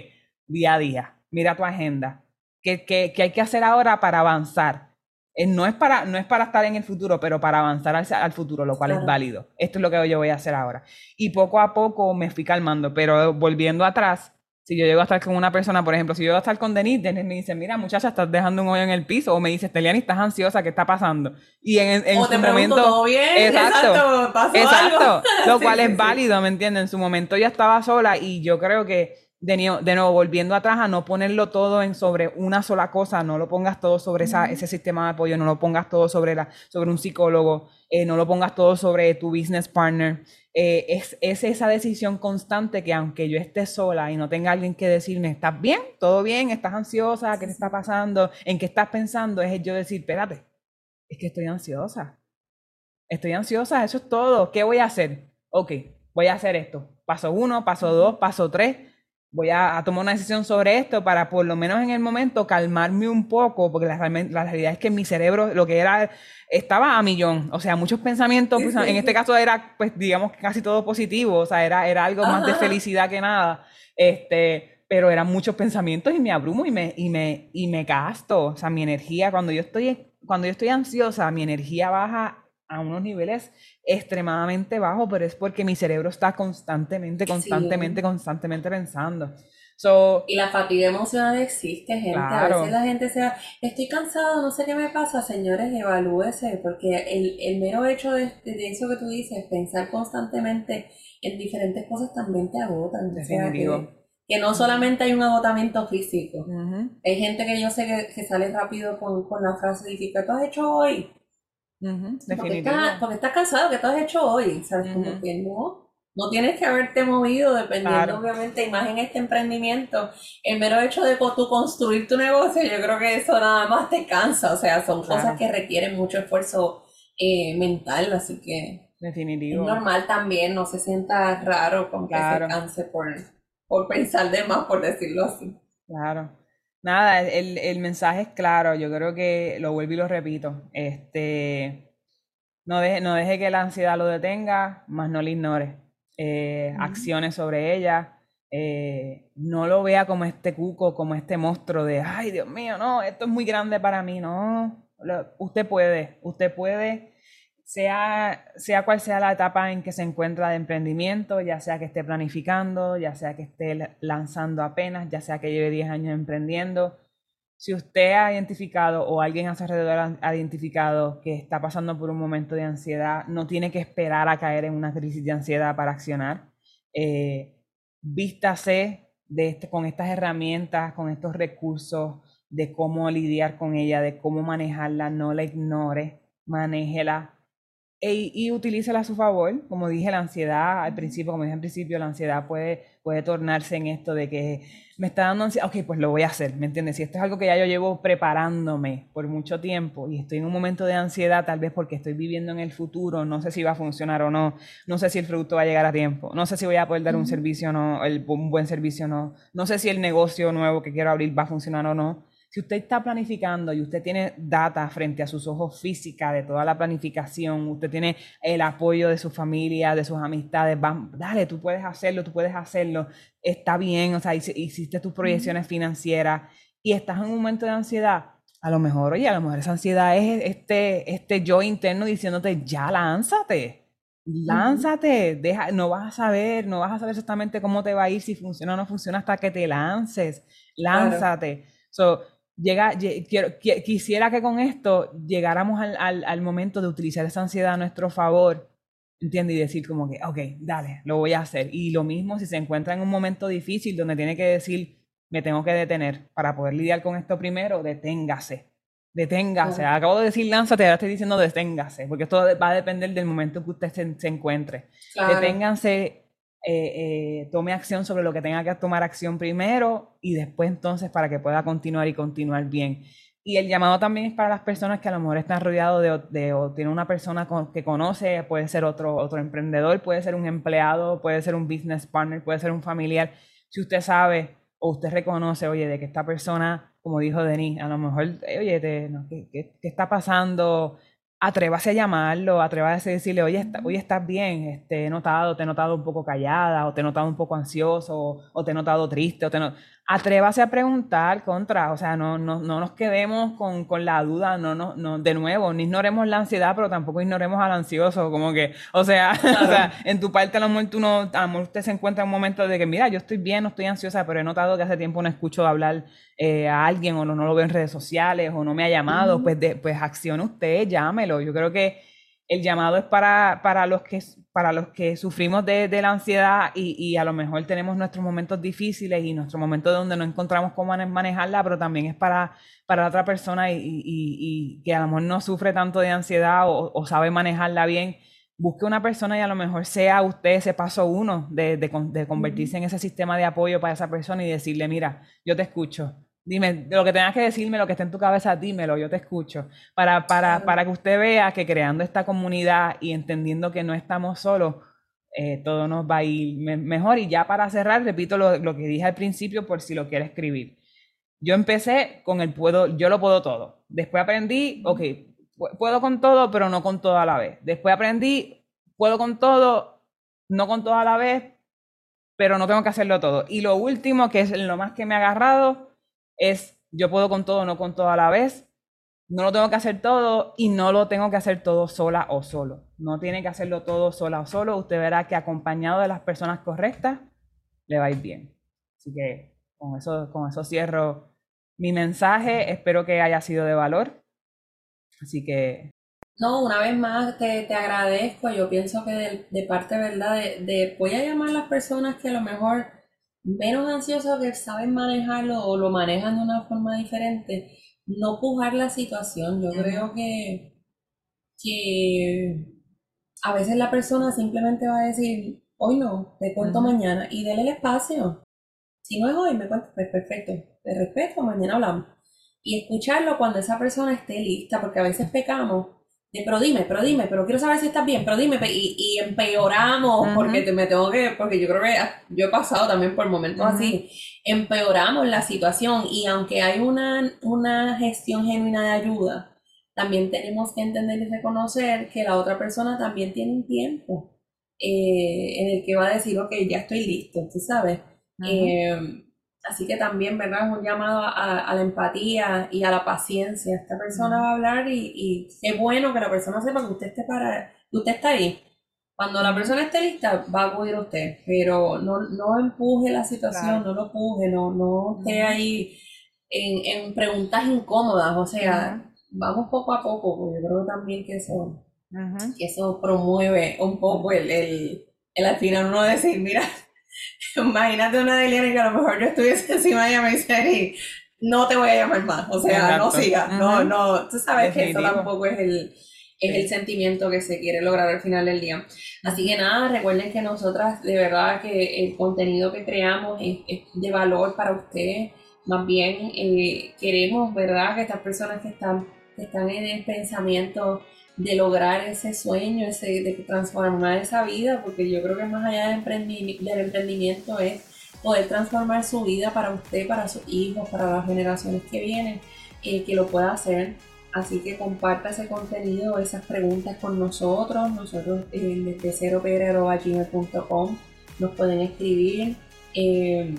S1: día a día, mira tu agenda. ¿Qué, qué, qué hay que hacer ahora para avanzar? Eh, no, es para, no es para estar en el futuro, pero para avanzar al, al futuro, lo cual es válido. Esto es lo que yo voy a hacer ahora. Y poco a poco me fui calmando, pero volviendo atrás, si yo llego a estar con una persona, por ejemplo, si yo llego a estar con Denise, Denise me dice, mira, muchacha, estás dejando un hoyo en el piso, o me dice, Teliani, estás ansiosa, ¿qué está pasando? Y en, en su momento...
S2: ¿todo bien? [laughs] Exacto,
S1: exacto, lo [laughs] cual es válido, ¿me entiendes? En su momento ya estaba sola y yo creo que de nuevo, de nuevo, volviendo atrás a no ponerlo todo en sobre una sola cosa, no lo pongas todo sobre esa, ese sistema de apoyo, no lo pongas todo sobre, la, sobre un psicólogo, eh, no lo pongas todo sobre tu business partner. Eh, es, es, esa decisión constante que aunque yo esté sola y no tenga alguien que decirme, ¿estás bien? ¿Todo bien? ¿Estás ansiosa? ¿Qué te está pasando? ¿En qué estás pensando? Es yo decir, espérate, es que estoy ansiosa. Estoy ansiosa, eso es todo. ¿Qué voy a hacer? Ok, voy a hacer esto. Paso uno, paso dos, paso tres voy a, tomar una decisión sobre esto para por lo menos en el momento calmarme un poco, porque la, la realidad es que mi cerebro lo que era estaba a millón, o sea, muchos pensamientos, pues, en este caso era pues digamos casi todo positivo, o sea, era, era algo más de felicidad que nada, este, pero eran muchos pensamientos y me abrumo y me, y me, y me gasto, o sea, mi energía, cuando yo estoy, cuando yo estoy ansiosa, mi energía baja a unos niveles extremadamente bajos, pero es porque mi cerebro está constantemente, constantemente, constantemente pensando. So,
S2: y la fatiga emocional existe, gente. A veces la gente se estoy cansado, no sé qué me pasa, señores, evalúese, porque el, el mero hecho de, de, eso que tú dices, pensar constantemente en diferentes cosas también te agotan. que, que, no solamente hay un agotamiento físico. Hay gente que yo sé que, que sale rápido con, con la frase de ¿qué tú has hecho hoy? Porque, estás, cansado, que tú has hecho hoy? ¿Sabes? Como que no. No tienes que haberte movido dependiendo, obviamente, y más en este emprendimiento. El mero hecho de tú construir tu negocio, yo creo que eso nada más te cansa. O sea, son cosas que requieren mucho esfuerzo eh, mental, así que.
S1: Definitivo.
S2: Es normal también, no se sienta raro con que se canse por, por pensar de más, por decirlo así.
S1: Claro. Nada, el, el, mensaje es claro, yo creo que lo vuelvo y lo repito. Este, no, deje, no deje que la ansiedad lo detenga, más no le ignore. Eh, acciones sobre ella. Eh, no lo vea como este cuco, como este monstruo de, ay Dios mío, no, esto es muy grande para mí, no. usted puede, usted puede sea, sea cual sea la etapa en que se encuentra de emprendimiento, ya sea que esté planificando, ya sea que esté lanzando apenas, ya sea que lleve 10 años emprendiendo, si usted ha identificado o alguien a su alrededor ha identificado que está pasando por un momento de ansiedad, no tiene que esperar a caer en una crisis de ansiedad para accionar. Eh, vístase este, con estas herramientas, con estos recursos, de cómo lidiar con ella, de cómo manejarla, no la ignore, manéjela, y, y utilícela a su favor. Como dije, la ansiedad, al principio, como dije al principio, la ansiedad puede, puede tornarse en esto de que me está dando ansiedad, ok, pues lo voy a hacer, ¿me entiendes? Si esto es algo que ya yo llevo preparándome por mucho tiempo y estoy en un momento de ansiedad, tal vez porque estoy viviendo en el futuro, no sé si va a funcionar o no, no sé si el producto va a llegar a tiempo, no sé si voy a poder dar un servicio o no, un buen servicio o no, no sé si el negocio nuevo que quiero abrir va a funcionar o no si usted está planificando y usted tiene data frente a sus ojos física de toda la planificación, usted tiene el apoyo de su familia, de sus amistades, dale, tú puedes hacerlo, tú puedes hacerlo, está bien, o sea, hiciste tus proyecciones financieras y estás en un momento de ansiedad, a lo mejor, oye, a lo mejor esa ansiedad es este, este yo interno diciéndote, ya lánzate. Lánzate, deja, no vas a saber, no vas a saber exactamente cómo te va a ir, si funciona o no funciona hasta que te lances. Lánzate. So, llega, quiero, quisiera que con esto llegáramos al, al, al, momento de utilizar esa ansiedad a nuestro favor, ¿entiendes? Y decir como que, ok, dale, lo voy a hacer. Y lo mismo si se encuentra en un momento difícil donde tiene que decir, me tengo que detener para poder lidiar con esto primero, deténgase. Deténgase. Acabo de decir lánzate, ahora estoy diciendo deténgase, porque esto va a depender del momento que usted se, se encuentre. Deténganse eh, eh, tome acción sobre lo que tenga que tomar acción primero y después entonces para que pueda continuar y continuar bien. Y el llamado también es para las personas que a lo mejor están rodeados de, o tiene una persona que conoce, puede ser otro, otro emprendedor, puede ser un empleado, puede ser un business partner, puede ser un familiar. Si usted sabe o usted reconoce, oye, de que esta persona, como dijo Denis, a lo mejor, eh, oye, ¿qué, qué, está pasando? Atrévase a llamarlo, atrévase a decirle, oye, está, estás bien, este, he notado, te he notado un poco callada, o te he notado un poco ansioso, o, te he notado triste, o te atrévase a preguntar contra, o sea, no, no, no nos quedemos con, con, la duda, no, no, no, de nuevo, no ignoremos la ansiedad, pero tampoco ignoremos al ansioso, como que, o sea, [laughs] o sea en tu parte a lo mejor tú no, a lo mejor usted se encuentra en un momento de que, mira, yo estoy bien, no estoy ansiosa, pero he notado que hace tiempo no escucho hablar eh, a alguien, o no, no, lo veo en redes sociales, o no me ha llamado, pues, de, pues accione usted, llámelo, yo creo que el llamado es para, para, los, que, para los que sufrimos de, de la ansiedad y, y, a lo mejor tenemos nuestros momentos difíciles y nuestros momentos donde no encontramos cómo manejarla, pero también es para, para la otra persona y, y, que a lo mejor no sufre tanto de ansiedad o, o, sabe manejarla bien. Busque una persona y a lo mejor sea usted ese paso uno de, de, de convertirse en ese sistema de apoyo para esa persona y decirle, mira, yo te escucho, Dime, lo que tengas que decirme, lo que esté en tu cabeza, dímelo, yo te escucho. Para, para, para que usted vea que creando esta comunidad y entendiendo que no estamos solos, eh, todo nos va a ir mejor. Y ya para cerrar, repito lo, lo, que dije al principio por si lo quiere escribir. Yo empecé con el puedo, yo lo puedo todo. Después aprendí, ok, puedo con todo, pero no con todo a la vez. Después aprendí, puedo con todo, no con todo a la vez, pero no tengo que hacerlo todo. Y lo último, que es lo más que me ha agarrado, es yo puedo con todo, no con todo a la vez. No lo tengo que hacer todo y no lo tengo que hacer todo sola o solo. No tiene que hacerlo todo sola o solo. Usted verá que acompañado de las personas correctas le va a ir bien. Así que con eso, con eso cierro mi mensaje. Espero que haya sido de valor. Así que...
S2: No, una vez más te, te agradezco. Yo pienso que de, de parte, ¿verdad? De, de, voy a llamar a las personas que a lo mejor menos ansiosos que saben manejarlo o lo manejan de una forma diferente, no pujar la situación. Yo creo que, que a veces la persona simplemente va a decir, hoy no, te cuento mañana y déle el espacio. Si no es hoy, me cuento, pues perfecto, te respeto, mañana hablamos. Y escucharlo cuando esa persona esté lista, porque a veces pecamos pero dime, pero dime, pero quiero saber si estás bien, pero dime, y, y empeoramos, porque te, me tengo que, porque yo creo que yo he pasado también por momentos así, empeoramos la situación y aunque hay una, una gestión genuina de ayuda, también tenemos que entender y reconocer que la otra persona también tiene un tiempo eh, en el que va a decir, ok, ya estoy listo, tú sabes. Así que también, ¿verdad? Es un llamado a, la empatía y a la paciencia. Esta persona va a hablar y, y es bueno que la persona sepa que usted esté para, usted está ahí. Cuando la persona esté lista, va a acudir a usted, pero no, no empuje la situación, no lo empuje, no, no esté ahí en, en, preguntas incómodas, o sea, vamos poco a poco, porque yo creo también que eso, que eso promueve un poco el, el, el al final uno decir, mira, [laughs] Imagínate una Deliana que a lo mejor yo estuviese [laughs] encima de ella me dice, y no te voy a llamar más, o sea, no sigas, no, no, tú sabes que eso tampoco es el, es el sentimiento que se quiere lograr al final del día. Así que nada, recuerden que nosotras de verdad que el contenido que creamos es, de valor para ustedes. Más bien eh, queremos, ¿verdad? Que estas personas que están, que están en el pensamiento de lograr ese sueño, ese, de transformar esa vida, porque yo creo que más allá del emprendimiento, del emprendimiento es poder transformar su vida para usted, para sus hijos, para las generaciones que vienen, eh, que lo pueda hacer. Así que comparta ese contenido, esas preguntas con nosotros. Nosotros eh, desde ceropr.com nos pueden escribir. Eh,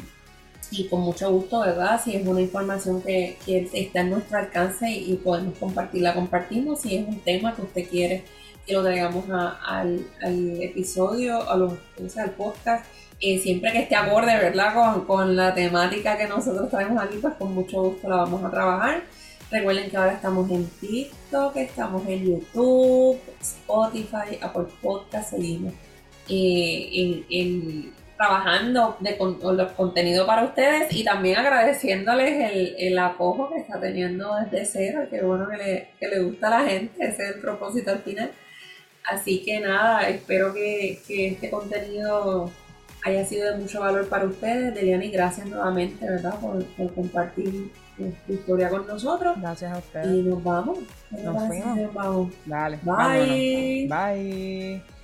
S2: y con mucho gusto, ¿verdad? Si es una información que, que está en nuestro alcance y, podemos compartirla, compartimos. Si es un tema que usted quiere que lo traigamos al, al, episodio, a los, al podcast, eh, siempre que esté acorde, ¿verdad? Con, con la temática que nosotros traemos aquí, pues con mucho gusto la vamos a trabajar. Recuerden que ahora estamos en TikTok, estamos en YouTube, Spotify, Apple Podcast, seguimos eh, en trabajando de con, los contenidos para ustedes y también agradeciéndoles el, el apoyo que está teniendo desde cero, que bueno que le, que le gusta a la gente, ese es el propósito al final. Así que nada, espero que, que este contenido haya sido de mucho valor para ustedes. Deliani, gracias nuevamente, ¿verdad? Por, por compartir tu historia con nosotros.
S1: Gracias a ustedes.
S2: Y nos vamos.
S1: Nos fuimos.
S2: Nos vamos.
S1: Dale.
S2: Bye.
S1: Vámonos. Bye.